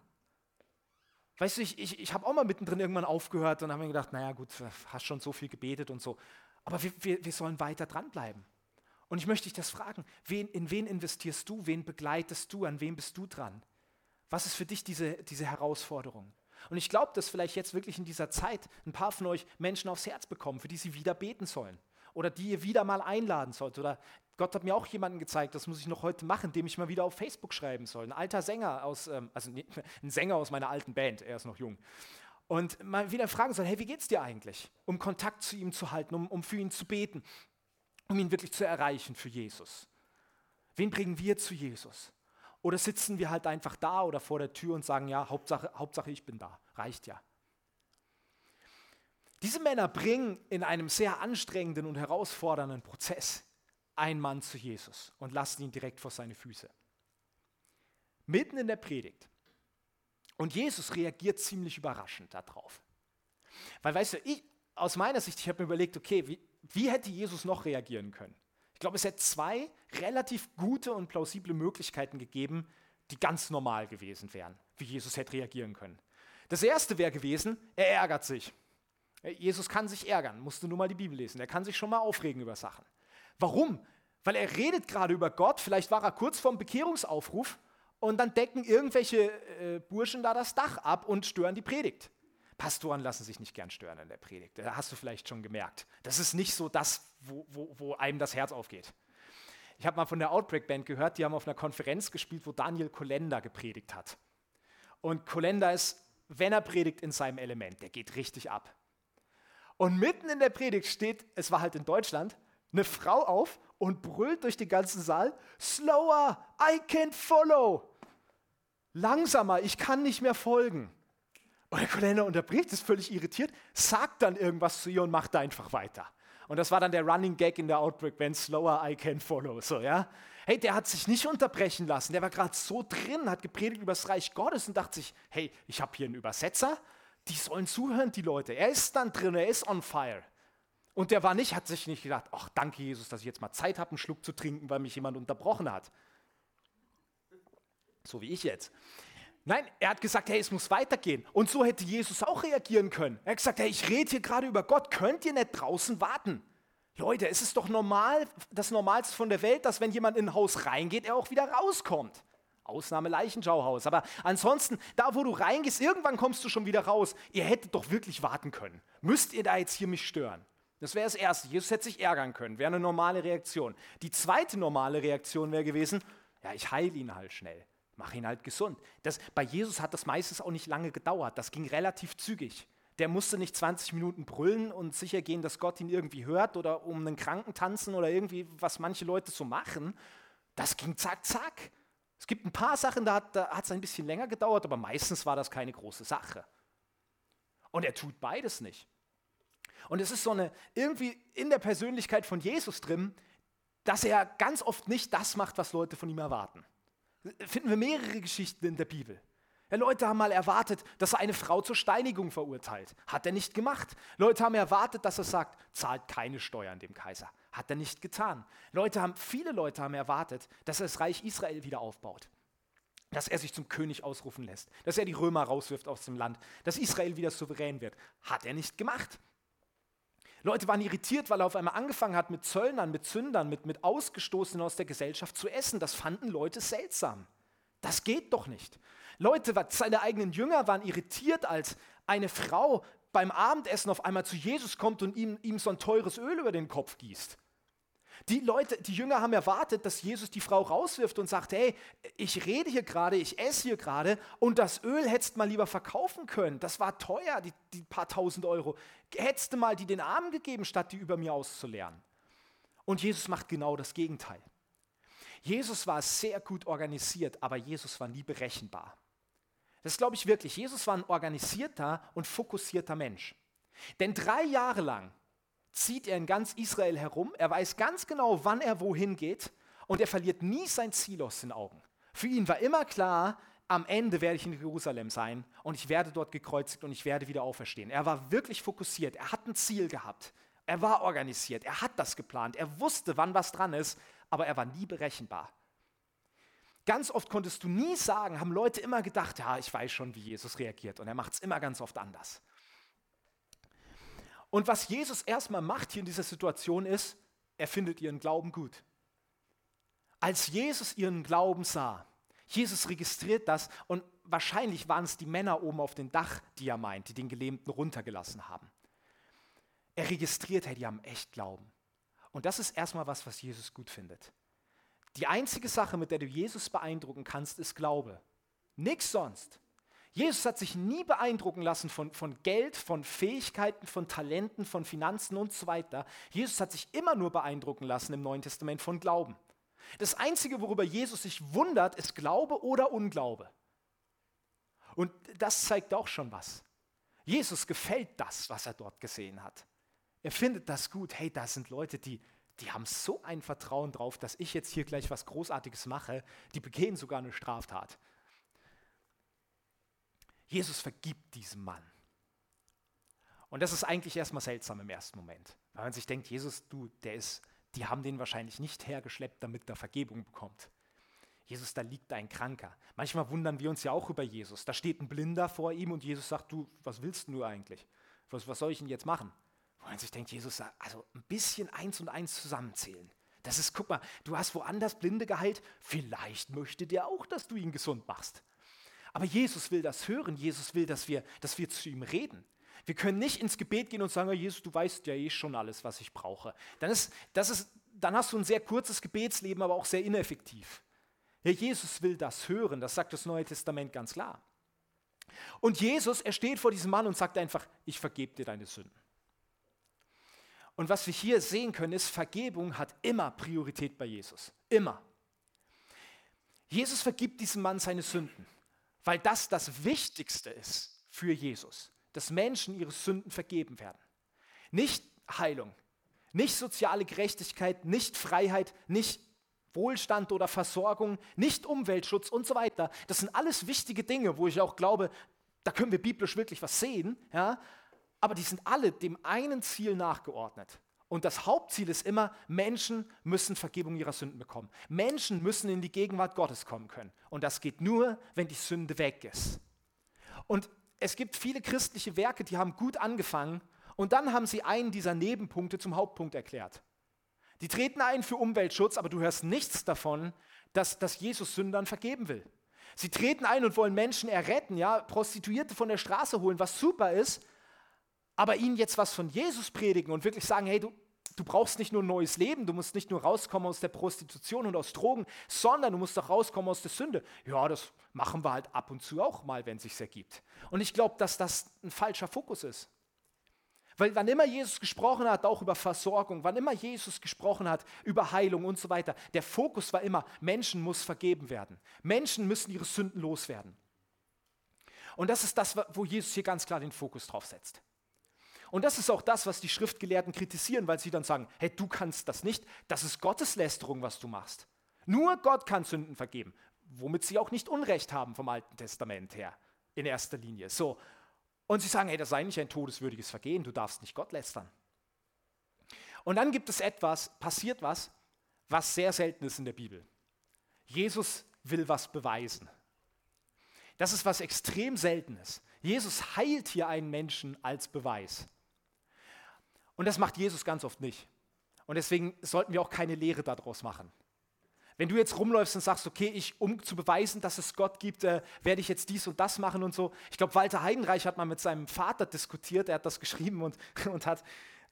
Weißt du, ich, ich, ich habe auch mal mittendrin irgendwann aufgehört und habe mir gedacht, naja gut, hast schon so viel gebetet und so. Aber wir, wir, wir sollen weiter dranbleiben. Und ich möchte dich das fragen, wen, in wen investierst du, wen begleitest du, an wem bist du dran? Was ist für dich diese, diese Herausforderung? Und ich glaube, dass vielleicht jetzt wirklich in dieser Zeit ein paar von euch Menschen aufs Herz bekommen, für die sie wieder beten sollen oder die ihr wieder mal einladen sollt. Oder Gott hat mir auch jemanden gezeigt, das muss ich noch heute machen, dem ich mal wieder auf Facebook schreiben soll. Ein alter Sänger aus, ähm, also ein Sänger aus meiner alten Band, er ist noch jung. Und mal wieder fragen soll, hey, wie geht's dir eigentlich? Um Kontakt zu ihm zu halten, um, um für ihn zu beten, um ihn wirklich zu erreichen für Jesus. Wen bringen wir zu Jesus? Oder sitzen wir halt einfach da oder vor der Tür und sagen, ja, Hauptsache, Hauptsache ich bin da, reicht ja. Diese Männer bringen in einem sehr anstrengenden und herausfordernden Prozess einen Mann zu Jesus und lassen ihn direkt vor seine Füße. Mitten in der Predigt. Und Jesus reagiert ziemlich überraschend darauf. Weil, weißt du, ich, aus meiner Sicht, ich habe mir überlegt, okay, wie, wie hätte Jesus noch reagieren können? Ich glaube, es hätte zwei relativ gute und plausible Möglichkeiten gegeben, die ganz normal gewesen wären, wie Jesus hätte reagieren können. Das erste wäre gewesen, er ärgert sich. Jesus kann sich ärgern, musst du nur mal die Bibel lesen. Er kann sich schon mal aufregen über Sachen. Warum? Weil er redet gerade über Gott, vielleicht war er kurz vorm Bekehrungsaufruf und dann decken irgendwelche äh, Burschen da das Dach ab und stören die Predigt. Pastoren lassen sich nicht gern stören in der Predigt. Da hast du vielleicht schon gemerkt. Das ist nicht so das, wo, wo, wo einem das Herz aufgeht. Ich habe mal von der Outbreak Band gehört, die haben auf einer Konferenz gespielt, wo Daniel Kolenda gepredigt hat. Und Kolenda ist, wenn er predigt, in seinem Element. Der geht richtig ab. Und mitten in der Predigt steht, es war halt in Deutschland, eine Frau auf und brüllt durch den ganzen Saal, Slower, I can't follow. Langsamer, ich kann nicht mehr folgen. Und der Kollege unterbricht, ist völlig irritiert, sagt dann irgendwas zu ihr und macht einfach weiter. Und das war dann der Running Gag in der Outbreak wenn Slower, I can follow. So, ja? Hey, der hat sich nicht unterbrechen lassen. Der war gerade so drin, hat gepredigt über das Reich Gottes und dachte sich, hey, ich habe hier einen Übersetzer, die sollen zuhören, die Leute. Er ist dann drin, er ist on fire. Und der war nicht, hat sich nicht gedacht, ach danke Jesus, dass ich jetzt mal Zeit habe, einen Schluck zu trinken, weil mich jemand unterbrochen hat. So wie ich jetzt. Nein, er hat gesagt, hey, es muss weitergehen. Und so hätte Jesus auch reagieren können. Er hat gesagt, hey, ich rede hier gerade über Gott, könnt ihr nicht draußen warten? Leute, es ist doch normal, das Normalste von der Welt, dass wenn jemand in ein Haus reingeht, er auch wieder rauskommt. Ausnahme Leichenschauhaus. Aber ansonsten, da wo du reingehst, irgendwann kommst du schon wieder raus. Ihr hättet doch wirklich warten können. Müsst ihr da jetzt hier mich stören? Das wäre das Erste. Jesus hätte sich ärgern können, wäre eine normale Reaktion. Die zweite normale Reaktion wäre gewesen, ja, ich heile ihn halt schnell, mache ihn halt gesund. Das, bei Jesus hat das meistens auch nicht lange gedauert, das ging relativ zügig. Der musste nicht 20 Minuten brüllen und sicher gehen, dass Gott ihn irgendwie hört oder um einen Kranken tanzen oder irgendwie, was manche Leute so machen. Das ging zack, zack. Es gibt ein paar Sachen, da hat es ein bisschen länger gedauert, aber meistens war das keine große Sache. Und er tut beides nicht. Und es ist so eine, irgendwie in der Persönlichkeit von Jesus drin, dass er ganz oft nicht das macht, was Leute von ihm erwarten. Finden wir mehrere Geschichten in der Bibel. Ja, Leute haben mal erwartet, dass er eine Frau zur Steinigung verurteilt. Hat er nicht gemacht. Leute haben erwartet, dass er sagt, zahlt keine Steuern dem Kaiser. Hat er nicht getan. Leute haben, viele Leute haben erwartet, dass er das Reich Israel wieder aufbaut. dass er sich zum König ausrufen lässt, dass er die Römer rauswirft aus dem Land, dass Israel wieder souverän wird. Hat er nicht gemacht. Leute waren irritiert, weil er auf einmal angefangen hat, mit Zöllnern, mit Zündern, mit, mit Ausgestoßenen aus der Gesellschaft zu essen. Das fanden Leute seltsam. Das geht doch nicht. Leute, seine eigenen Jünger waren irritiert, als eine Frau beim Abendessen auf einmal zu Jesus kommt und ihm, ihm so ein teures Öl über den Kopf gießt. Die Leute, die Jünger haben erwartet, dass Jesus die Frau rauswirft und sagt, hey, ich rede hier gerade, ich esse hier gerade und das Öl hättest mal lieber verkaufen können. Das war teuer, die, die paar tausend Euro. Hättest du mal die den Armen gegeben, statt die über mir auszuleeren. Und Jesus macht genau das Gegenteil. Jesus war sehr gut organisiert, aber Jesus war nie berechenbar. Das glaube ich wirklich. Jesus war ein organisierter und fokussierter Mensch. Denn drei Jahre lang zieht er in ganz Israel herum. Er weiß ganz genau, wann er wohin geht und er verliert nie sein Ziel aus den Augen. Für ihn war immer klar, am Ende werde ich in Jerusalem sein und ich werde dort gekreuzigt und ich werde wieder auferstehen. Er war wirklich fokussiert, er hat ein Ziel gehabt, er war organisiert, er hat das geplant, er wusste, wann was dran ist, aber er war nie berechenbar. Ganz oft konntest du nie sagen, haben Leute immer gedacht, ja, ich weiß schon, wie Jesus reagiert und er macht es immer ganz oft anders. Und was Jesus erstmal macht hier in dieser Situation ist, er findet ihren Glauben gut. Als Jesus ihren Glauben sah, Jesus registriert das und wahrscheinlich waren es die Männer oben auf dem Dach, die er meint, die den Gelähmten runtergelassen haben. Er registriert, hey, die haben echt Glauben. Und das ist erstmal was, was Jesus gut findet. Die einzige Sache, mit der du Jesus beeindrucken kannst, ist Glaube. Nichts sonst. Jesus hat sich nie beeindrucken lassen von, von Geld, von Fähigkeiten, von Talenten, von Finanzen und so weiter. Jesus hat sich immer nur beeindrucken lassen im Neuen Testament von Glauben. Das Einzige, worüber Jesus sich wundert, ist Glaube oder Unglaube. Und das zeigt auch schon was. Jesus gefällt das, was er dort gesehen hat. Er findet das gut. Hey, da sind Leute, die, die haben so ein Vertrauen drauf, dass ich jetzt hier gleich was Großartiges mache. Die begehen sogar eine Straftat. Jesus vergibt diesem Mann. Und das ist eigentlich erstmal seltsam im ersten Moment. Weil man sich denkt, Jesus, du, der ist, die haben den wahrscheinlich nicht hergeschleppt, damit er Vergebung bekommt. Jesus, da liegt ein Kranker. Manchmal wundern wir uns ja auch über Jesus. Da steht ein Blinder vor ihm und Jesus sagt, du, was willst du eigentlich? Was, was soll ich denn jetzt machen? Wo man sich denkt, Jesus, also ein bisschen eins und eins zusammenzählen. Das ist, guck mal, du hast woanders Blinde geheilt, vielleicht möchte der auch, dass du ihn gesund machst. Aber Jesus will das hören. Jesus will, dass wir, dass wir zu ihm reden. Wir können nicht ins Gebet gehen und sagen, oh Jesus, du weißt ja eh schon alles, was ich brauche. Dann, ist, das ist, dann hast du ein sehr kurzes Gebetsleben, aber auch sehr ineffektiv. Ja, Jesus will das hören, das sagt das Neue Testament ganz klar. Und Jesus, er steht vor diesem Mann und sagt einfach, ich vergebe dir deine Sünden. Und was wir hier sehen können, ist, Vergebung hat immer Priorität bei Jesus. Immer. Jesus vergibt diesem Mann seine Sünden weil das das Wichtigste ist für Jesus, dass Menschen ihre Sünden vergeben werden. Nicht Heilung, nicht soziale Gerechtigkeit, nicht Freiheit, nicht Wohlstand oder Versorgung, nicht Umweltschutz und so weiter. Das sind alles wichtige Dinge, wo ich auch glaube, da können wir biblisch wirklich was sehen, ja? aber die sind alle dem einen Ziel nachgeordnet. Und das Hauptziel ist immer, Menschen müssen Vergebung ihrer Sünden bekommen. Menschen müssen in die Gegenwart Gottes kommen können. Und das geht nur, wenn die Sünde weg ist. Und es gibt viele christliche Werke, die haben gut angefangen und dann haben sie einen dieser Nebenpunkte zum Hauptpunkt erklärt. Die treten ein für Umweltschutz, aber du hörst nichts davon, dass, dass Jesus Sündern vergeben will. Sie treten ein und wollen Menschen erretten, ja, Prostituierte von der Straße holen, was super ist, aber ihnen jetzt was von Jesus predigen und wirklich sagen, hey, du, du brauchst nicht nur ein neues Leben, du musst nicht nur rauskommen aus der Prostitution und aus Drogen, sondern du musst auch rauskommen aus der Sünde. Ja, das machen wir halt ab und zu auch mal, wenn es sich ergibt. Und ich glaube, dass das ein falscher Fokus ist. Weil wann immer Jesus gesprochen hat, auch über Versorgung, wann immer Jesus gesprochen hat über Heilung und so weiter, der Fokus war immer, Menschen muss vergeben werden. Menschen müssen ihre Sünden loswerden. Und das ist das, wo Jesus hier ganz klar den Fokus drauf setzt. Und das ist auch das, was die Schriftgelehrten kritisieren, weil sie dann sagen, hey, du kannst das nicht, das ist Gotteslästerung, was du machst. Nur Gott kann Sünden vergeben, womit sie auch nicht Unrecht haben vom Alten Testament her, in erster Linie. So. Und sie sagen, hey, das sei nicht ein todeswürdiges Vergehen, du darfst nicht Gott lästern. Und dann gibt es etwas, passiert was, was sehr selten ist in der Bibel. Jesus will was beweisen. Das ist was extrem Seltenes. Jesus heilt hier einen Menschen als Beweis. Und das macht Jesus ganz oft nicht. Und deswegen sollten wir auch keine Lehre daraus machen. Wenn du jetzt rumläufst und sagst, okay, ich, um zu beweisen, dass es Gott gibt, äh, werde ich jetzt dies und das machen und so. Ich glaube, Walter Heidenreich hat mal mit seinem Vater diskutiert, er hat das geschrieben und, und hat,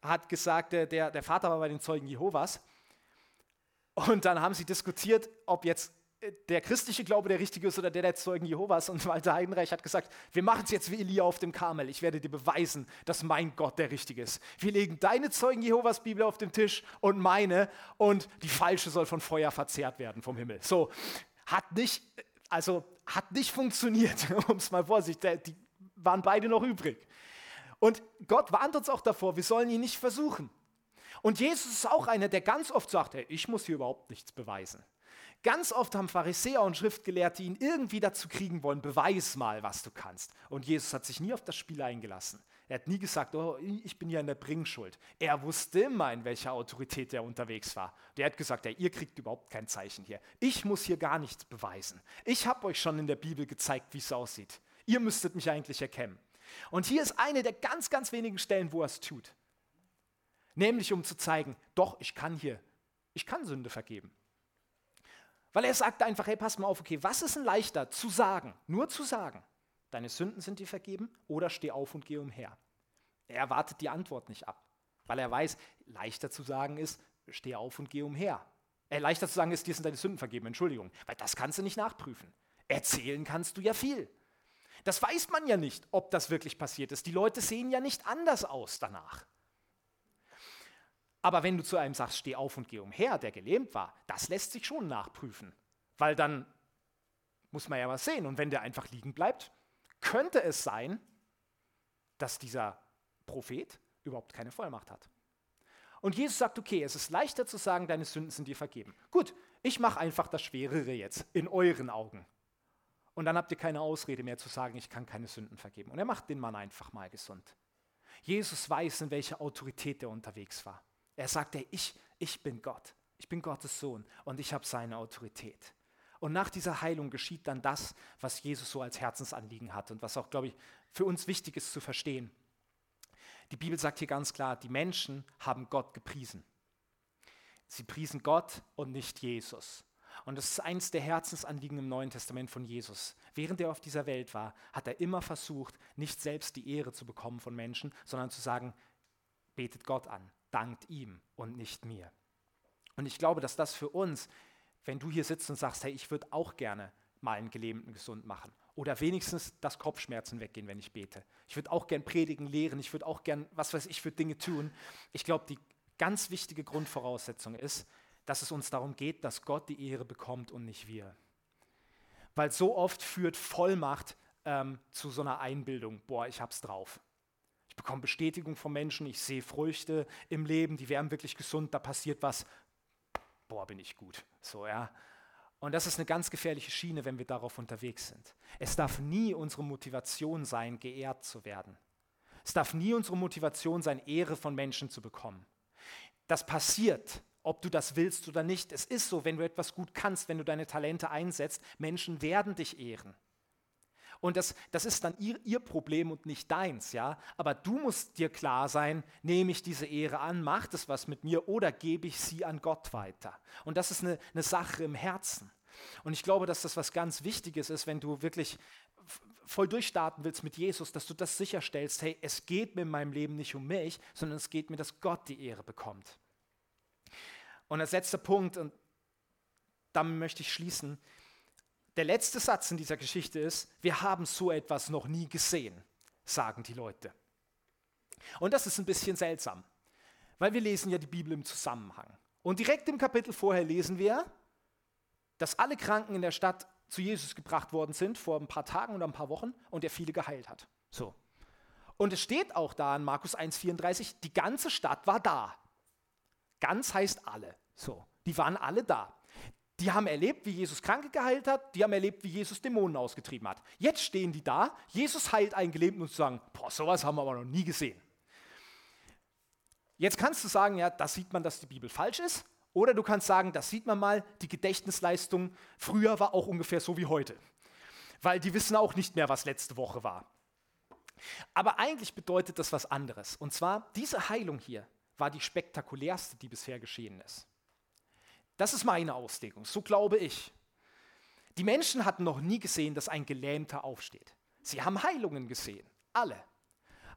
hat gesagt, äh, der, der Vater war bei den Zeugen Jehovas. Und dann haben sie diskutiert, ob jetzt der christliche Glaube der richtige ist oder der der Zeugen Jehovas. Und Walter Heidenreich hat gesagt, wir machen es jetzt wie Elia auf dem Karmel. Ich werde dir beweisen, dass mein Gott der richtige ist. Wir legen deine Zeugen Jehovas Bibel auf den Tisch und meine und die falsche soll von Feuer verzehrt werden vom Himmel. So, hat nicht, also hat nicht funktioniert, um es mal vorsichtig, die waren beide noch übrig. Und Gott warnt uns auch davor, wir sollen ihn nicht versuchen. Und Jesus ist auch einer, der ganz oft sagt, hey, ich muss hier überhaupt nichts beweisen. Ganz oft haben Pharisäer und Schriftgelehrte ihn irgendwie dazu kriegen wollen, beweis mal, was du kannst. Und Jesus hat sich nie auf das Spiel eingelassen. Er hat nie gesagt, oh, ich bin ja in der Bringschuld. Er wusste immer, in welcher Autorität er unterwegs war. Der hat gesagt, ja, ihr kriegt überhaupt kein Zeichen hier. Ich muss hier gar nichts beweisen. Ich habe euch schon in der Bibel gezeigt, wie es aussieht. Ihr müsstet mich eigentlich erkennen. Und hier ist eine der ganz, ganz wenigen Stellen, wo er es tut. Nämlich um zu zeigen, doch, ich kann hier, ich kann Sünde vergeben. Weil er sagt einfach, hey, pass mal auf, okay, was ist denn leichter zu sagen, nur zu sagen, deine Sünden sind dir vergeben oder steh auf und geh umher. Er wartet die Antwort nicht ab, weil er weiß, leichter zu sagen ist, steh auf und geh umher. Äh, leichter zu sagen ist, dir sind deine Sünden vergeben, Entschuldigung, weil das kannst du nicht nachprüfen. Erzählen kannst du ja viel. Das weiß man ja nicht, ob das wirklich passiert ist. Die Leute sehen ja nicht anders aus danach. Aber wenn du zu einem sagst, steh auf und geh umher, der gelähmt war, das lässt sich schon nachprüfen. Weil dann muss man ja was sehen. Und wenn der einfach liegen bleibt, könnte es sein, dass dieser Prophet überhaupt keine Vollmacht hat. Und Jesus sagt, okay, es ist leichter zu sagen, deine Sünden sind dir vergeben. Gut, ich mache einfach das Schwerere jetzt, in euren Augen. Und dann habt ihr keine Ausrede mehr zu sagen, ich kann keine Sünden vergeben. Und er macht den Mann einfach mal gesund. Jesus weiß, in welcher Autorität er unterwegs war. Er sagt, ey, ich, ich bin Gott. Ich bin Gottes Sohn und ich habe seine Autorität. Und nach dieser Heilung geschieht dann das, was Jesus so als Herzensanliegen hat und was auch, glaube ich, für uns wichtig ist zu verstehen. Die Bibel sagt hier ganz klar, die Menschen haben Gott gepriesen. Sie priesen Gott und nicht Jesus. Und das ist eines der Herzensanliegen im Neuen Testament von Jesus. Während er auf dieser Welt war, hat er immer versucht, nicht selbst die Ehre zu bekommen von Menschen, sondern zu sagen, betet Gott an, dankt ihm und nicht mir. Und ich glaube, dass das für uns, wenn du hier sitzt und sagst, hey, ich würde auch gerne mal einen Gelähmten gesund machen oder wenigstens das Kopfschmerzen weggehen, wenn ich bete. Ich würde auch gern predigen, lehren, ich würde auch gern, was weiß ich, für Dinge tun. Ich glaube, die ganz wichtige Grundvoraussetzung ist, dass es uns darum geht, dass Gott die Ehre bekommt und nicht wir. Weil so oft führt Vollmacht ähm, zu so einer Einbildung, boah, ich hab's drauf. Ich bekomme Bestätigung von Menschen, ich sehe Früchte im Leben, die werden wirklich gesund, da passiert was. Boah, bin ich gut. So, ja. Und das ist eine ganz gefährliche Schiene, wenn wir darauf unterwegs sind. Es darf nie unsere Motivation sein, geehrt zu werden. Es darf nie unsere Motivation sein, Ehre von Menschen zu bekommen. Das passiert, ob du das willst oder nicht. Es ist so, wenn du etwas gut kannst, wenn du deine Talente einsetzt, Menschen werden dich ehren. Und das, das ist dann ihr, ihr Problem und nicht deins, ja. Aber du musst dir klar sein, nehme ich diese Ehre an, macht es was mit mir oder gebe ich sie an Gott weiter? Und das ist eine, eine Sache im Herzen. Und ich glaube, dass das was ganz Wichtiges ist, wenn du wirklich voll durchstarten willst mit Jesus, dass du das sicherstellst, hey, es geht mir in meinem Leben nicht um mich, sondern es geht mir, dass Gott die Ehre bekommt. Und als letzter Punkt, und damit möchte ich schließen, der letzte Satz in dieser Geschichte ist, wir haben so etwas noch nie gesehen, sagen die Leute. Und das ist ein bisschen seltsam, weil wir lesen ja die Bibel im Zusammenhang. Und direkt im Kapitel vorher lesen wir, dass alle Kranken in der Stadt zu Jesus gebracht worden sind vor ein paar Tagen oder ein paar Wochen und er viele geheilt hat. So. Und es steht auch da in Markus 1,34, die ganze Stadt war da. Ganz heißt alle. So. Die waren alle da. Die haben erlebt, wie Jesus Kranke geheilt hat, die haben erlebt, wie Jesus Dämonen ausgetrieben hat. Jetzt stehen die da, Jesus heilt einen Gelähmten und sagen, boah, sowas haben wir aber noch nie gesehen. Jetzt kannst du sagen, ja, da sieht man, dass die Bibel falsch ist. Oder du kannst sagen, das sieht man mal, die Gedächtnisleistung früher war auch ungefähr so wie heute. weil die wissen auch nicht mehr, was letzte Woche war. Aber eigentlich bedeutet das was anderes. Und zwar, diese Heilung hier war die spektakulärste, die bisher geschehen ist. Das ist meine Auslegung, so glaube ich. Die Menschen hatten noch nie gesehen, dass ein Gelähmter aufsteht. Sie haben Heilungen gesehen, alle.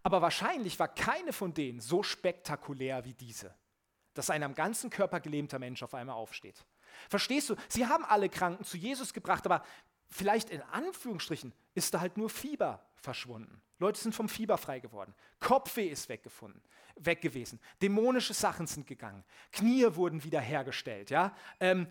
Aber wahrscheinlich war keine von denen so spektakulär wie diese, dass ein am ganzen Körper gelähmter Mensch auf einmal aufsteht. Verstehst du? Sie haben alle Kranken zu Jesus gebracht, aber vielleicht in Anführungsstrichen ist da halt nur Fieber verschwunden. Leute sind vom Fieber frei geworden. Kopfweh ist weggefunden, weg gewesen. Dämonische Sachen sind gegangen. Knie wurden wiederhergestellt. Ja? Ähm,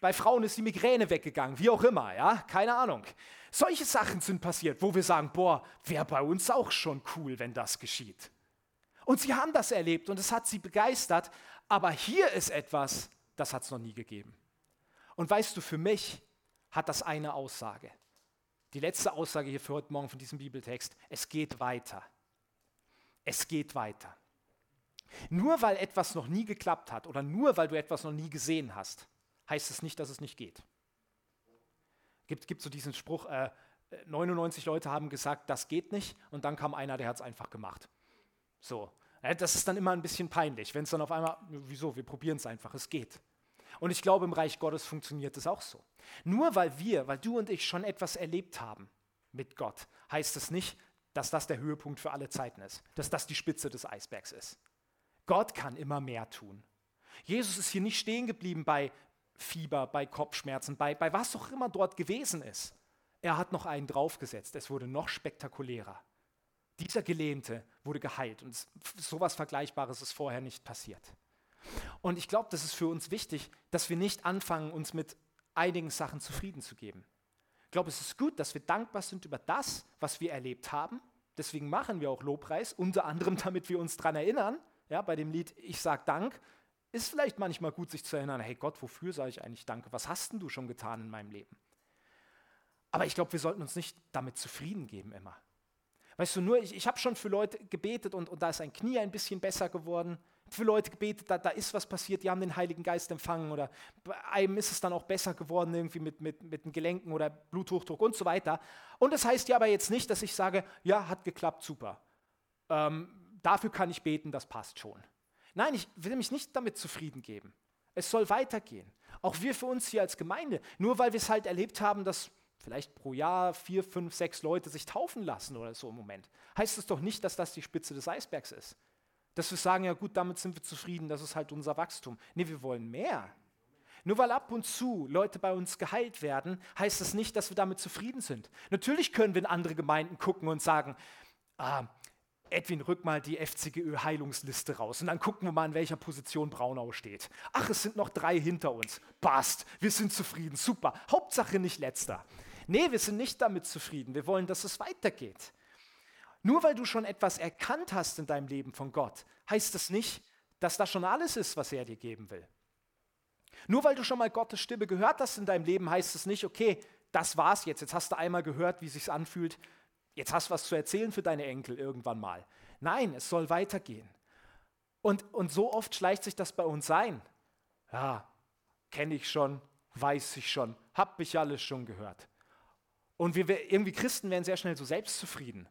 bei Frauen ist die Migräne weggegangen, wie auch immer. Ja? Keine Ahnung. Solche Sachen sind passiert, wo wir sagen, boah, wäre bei uns auch schon cool, wenn das geschieht. Und sie haben das erlebt und es hat sie begeistert. Aber hier ist etwas, das hat es noch nie gegeben. Und weißt du, für mich hat das eine Aussage. Die letzte Aussage hier für heute Morgen von diesem Bibeltext. Es geht weiter. Es geht weiter. Nur weil etwas noch nie geklappt hat oder nur weil du etwas noch nie gesehen hast, heißt es nicht, dass es nicht geht. Gibt, gibt so diesen Spruch, äh, 99 Leute haben gesagt, das geht nicht und dann kam einer, der hat es einfach gemacht. So, das ist dann immer ein bisschen peinlich, wenn es dann auf einmal, wieso, wir probieren es einfach, es geht. Und ich glaube, im Reich Gottes funktioniert es auch so. Nur weil wir, weil du und ich schon etwas erlebt haben mit Gott, heißt es nicht, dass das der Höhepunkt für alle Zeiten ist, dass das die Spitze des Eisbergs ist. Gott kann immer mehr tun. Jesus ist hier nicht stehen geblieben bei Fieber, bei Kopfschmerzen, bei, bei was auch immer dort gewesen ist. Er hat noch einen draufgesetzt. Es wurde noch spektakulärer. Dieser Gelähmte wurde geheilt und so etwas Vergleichbares ist vorher nicht passiert. Und ich glaube, das ist für uns wichtig, dass wir nicht anfangen, uns mit einigen Sachen zufrieden zu geben. Ich glaube, es ist gut, dass wir dankbar sind über das, was wir erlebt haben. Deswegen machen wir auch Lobpreis, unter anderem, damit wir uns daran erinnern. Ja, bei dem Lied Ich sag Dank ist vielleicht manchmal gut, sich zu erinnern, hey Gott, wofür sage ich eigentlich Danke? Was hast denn du schon getan in meinem Leben? Aber ich glaube, wir sollten uns nicht damit zufrieden geben immer. Weißt du, nur ich, ich habe schon für Leute gebetet und, und da ist ein Knie ein bisschen besser geworden für Leute gebetet, da, da ist was passiert, die haben den Heiligen Geist empfangen oder einem ist es dann auch besser geworden irgendwie mit, mit, mit den Gelenken oder Bluthochdruck und so weiter. Und das heißt ja aber jetzt nicht, dass ich sage, ja, hat geklappt, super. Ähm, dafür kann ich beten, das passt schon. Nein, ich will mich nicht damit zufrieden geben. Es soll weitergehen. Auch wir für uns hier als Gemeinde. Nur weil wir es halt erlebt haben, dass vielleicht pro Jahr vier, fünf, sechs Leute sich taufen lassen oder so im Moment, heißt es doch nicht, dass das die Spitze des Eisbergs ist. Dass wir sagen, ja gut, damit sind wir zufrieden, das ist halt unser Wachstum. Nee, wir wollen mehr. Nur weil ab und zu Leute bei uns geheilt werden, heißt das nicht, dass wir damit zufrieden sind. Natürlich können wir in andere Gemeinden gucken und sagen, ah, Edwin, rück mal die FCGÖ-Heilungsliste raus und dann gucken wir mal, in welcher Position Braunau steht. Ach, es sind noch drei hinter uns. Passt, wir sind zufrieden, super. Hauptsache nicht letzter. Nee, wir sind nicht damit zufrieden. Wir wollen, dass es weitergeht. Nur weil du schon etwas erkannt hast in deinem Leben von Gott, heißt das nicht, dass das schon alles ist, was er dir geben will. Nur weil du schon mal Gottes Stimme gehört hast in deinem Leben, heißt es nicht, okay, das war's jetzt. Jetzt hast du einmal gehört, wie es sich anfühlt. Jetzt hast du was zu erzählen für deine Enkel irgendwann mal. Nein, es soll weitergehen. Und, und so oft schleicht sich das bei uns ein. Ja, kenne ich schon, weiß ich schon, hab ich alles schon gehört. Und wir irgendwie Christen werden sehr schnell so selbstzufrieden.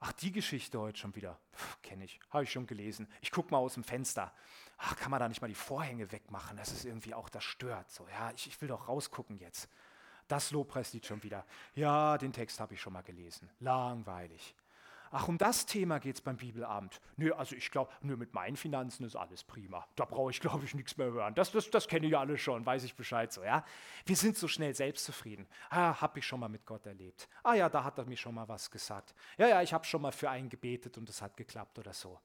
Ach, die Geschichte heute schon wieder. Kenne ich, habe ich schon gelesen. Ich gucke mal aus dem Fenster. Ach, kann man da nicht mal die Vorhänge wegmachen? Das ist irgendwie auch, das stört. So, ja, ich, ich will doch rausgucken jetzt. Das Lobpreislied schon wieder. Ja, den Text habe ich schon mal gelesen. Langweilig. Ach, um das Thema geht es beim Bibelabend. Nö, also ich glaube, nur mit meinen Finanzen ist alles prima. Da brauche ich, glaube ich, nichts mehr hören. Das, das, das kenne ich alle schon, weiß ich Bescheid so, ja. Wir sind so schnell selbstzufrieden. Ah, habe ich schon mal mit Gott erlebt. Ah ja, da hat er mir schon mal was gesagt. Ja, ja, ich habe schon mal für einen gebetet und es hat geklappt oder so.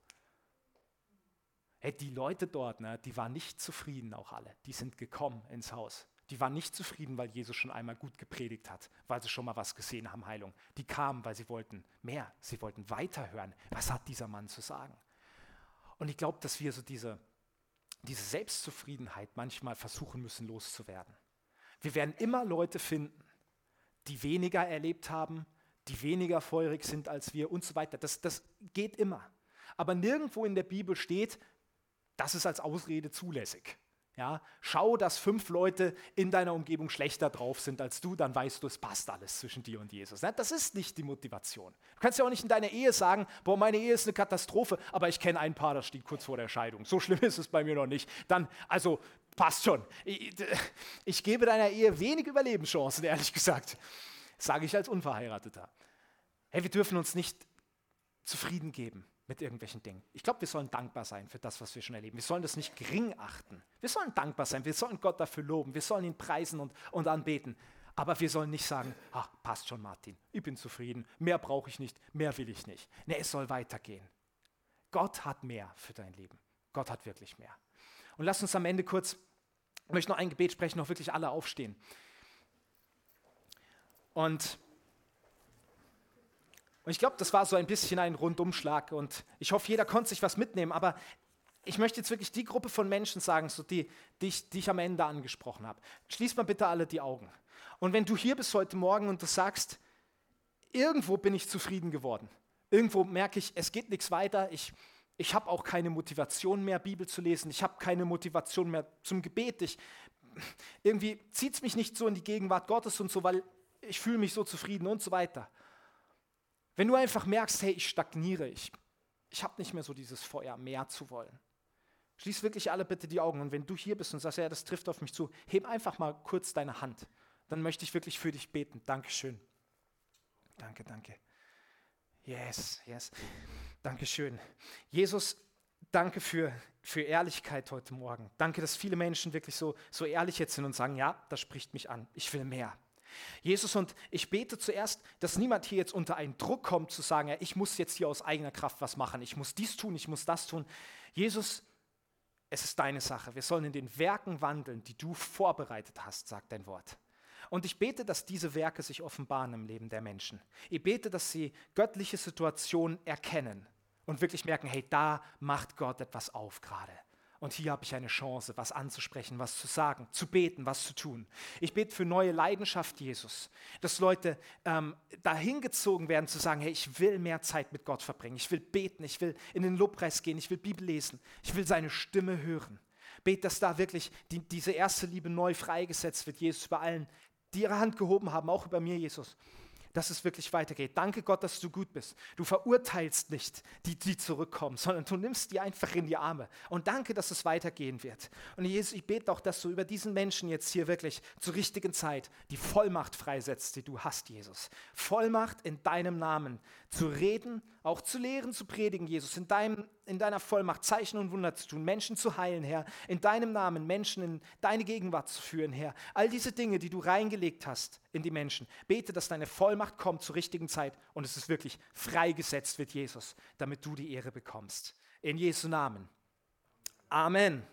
Hey, die Leute dort, ne, die waren nicht zufrieden, auch alle. Die sind gekommen ins Haus. Die waren nicht zufrieden, weil Jesus schon einmal gut gepredigt hat, weil sie schon mal was gesehen haben, Heilung. Die kamen, weil sie wollten mehr, sie wollten weiterhören. Was hat dieser Mann zu sagen? Und ich glaube, dass wir so diese, diese Selbstzufriedenheit manchmal versuchen müssen loszuwerden. Wir werden immer Leute finden, die weniger erlebt haben, die weniger feurig sind als wir und so weiter. Das, das geht immer. Aber nirgendwo in der Bibel steht, das ist als Ausrede zulässig. Ja, schau, dass fünf Leute in deiner Umgebung schlechter drauf sind als du, dann weißt du, es passt alles zwischen dir und Jesus. Das ist nicht die Motivation. Du kannst ja auch nicht in deiner Ehe sagen, boah, meine Ehe ist eine Katastrophe, aber ich kenne ein Paar, das steht kurz vor der Scheidung. So schlimm ist es bei mir noch nicht. Dann, also, passt schon. Ich, ich gebe deiner Ehe wenig Überlebenschancen, ehrlich gesagt. Sage ich als Unverheirateter. Hey, wir dürfen uns nicht zufrieden geben mit irgendwelchen Dingen. Ich glaube, wir sollen dankbar sein für das, was wir schon erleben. Wir sollen das nicht gering achten. Wir sollen dankbar sein. Wir sollen Gott dafür loben. Wir sollen ihn preisen und, und anbeten. Aber wir sollen nicht sagen, ach, passt schon, Martin, ich bin zufrieden, mehr brauche ich nicht, mehr will ich nicht. Nee, es soll weitergehen. Gott hat mehr für dein Leben. Gott hat wirklich mehr. Und lass uns am Ende kurz, ich möchte noch ein Gebet sprechen, noch wirklich alle aufstehen. Und und ich glaube, das war so ein bisschen ein Rundumschlag und ich hoffe, jeder konnte sich was mitnehmen, aber ich möchte jetzt wirklich die Gruppe von Menschen sagen, so die, die, ich, die ich am Ende angesprochen habe. Schließ mal bitte alle die Augen. Und wenn du hier bist heute Morgen und du sagst, irgendwo bin ich zufrieden geworden, irgendwo merke ich, es geht nichts weiter, ich, ich habe auch keine Motivation mehr, Bibel zu lesen, ich habe keine Motivation mehr zum Gebet, ich, irgendwie zieht es mich nicht so in die Gegenwart Gottes und so, weil ich fühle mich so zufrieden und so weiter. Wenn du einfach merkst, hey, ich stagniere, ich, ich habe nicht mehr so dieses Feuer, mehr zu wollen. Schließ wirklich alle bitte die Augen und wenn du hier bist und sagst, ja, das trifft auf mich zu, heb einfach mal kurz deine Hand. Dann möchte ich wirklich für dich beten. Dankeschön. Danke, danke. Yes, yes. Dankeschön. Jesus, danke für, für Ehrlichkeit heute Morgen. Danke, dass viele Menschen wirklich so, so ehrlich jetzt sind und sagen, ja, das spricht mich an. Ich will mehr. Jesus, und ich bete zuerst, dass niemand hier jetzt unter einen Druck kommt, zu sagen, ja, ich muss jetzt hier aus eigener Kraft was machen, ich muss dies tun, ich muss das tun. Jesus, es ist deine Sache. Wir sollen in den Werken wandeln, die du vorbereitet hast, sagt dein Wort. Und ich bete, dass diese Werke sich offenbaren im Leben der Menschen. Ich bete, dass sie göttliche Situationen erkennen und wirklich merken, hey, da macht Gott etwas auf gerade. Und hier habe ich eine Chance, was anzusprechen, was zu sagen, zu beten, was zu tun. Ich bete für neue Leidenschaft, Jesus, dass Leute ähm, dahin gezogen werden, zu sagen, hey, ich will mehr Zeit mit Gott verbringen, ich will beten, ich will in den Lobpreis gehen, ich will Bibel lesen, ich will seine Stimme hören. Bete, dass da wirklich die, diese erste Liebe neu freigesetzt wird, Jesus, über allen, die ihre Hand gehoben haben, auch über mir, Jesus dass es wirklich weitergeht. Danke Gott, dass du gut bist. Du verurteilst nicht die, die zurückkommen, sondern du nimmst die einfach in die Arme. Und danke, dass es weitergehen wird. Und Jesus, ich bete auch, dass du über diesen Menschen jetzt hier wirklich zur richtigen Zeit die Vollmacht freisetzt, die du hast, Jesus. Vollmacht in deinem Namen zu reden, auch zu lehren, zu predigen, Jesus. In, deinem, in deiner Vollmacht Zeichen und Wunder zu tun, Menschen zu heilen, Herr. In deinem Namen Menschen in deine Gegenwart zu führen, Herr. All diese Dinge, die du reingelegt hast in die Menschen. Bete, dass deine Vollmacht kommt zur richtigen Zeit und es ist wirklich freigesetzt wird Jesus, damit du die Ehre bekommst. In Jesu Namen. Amen.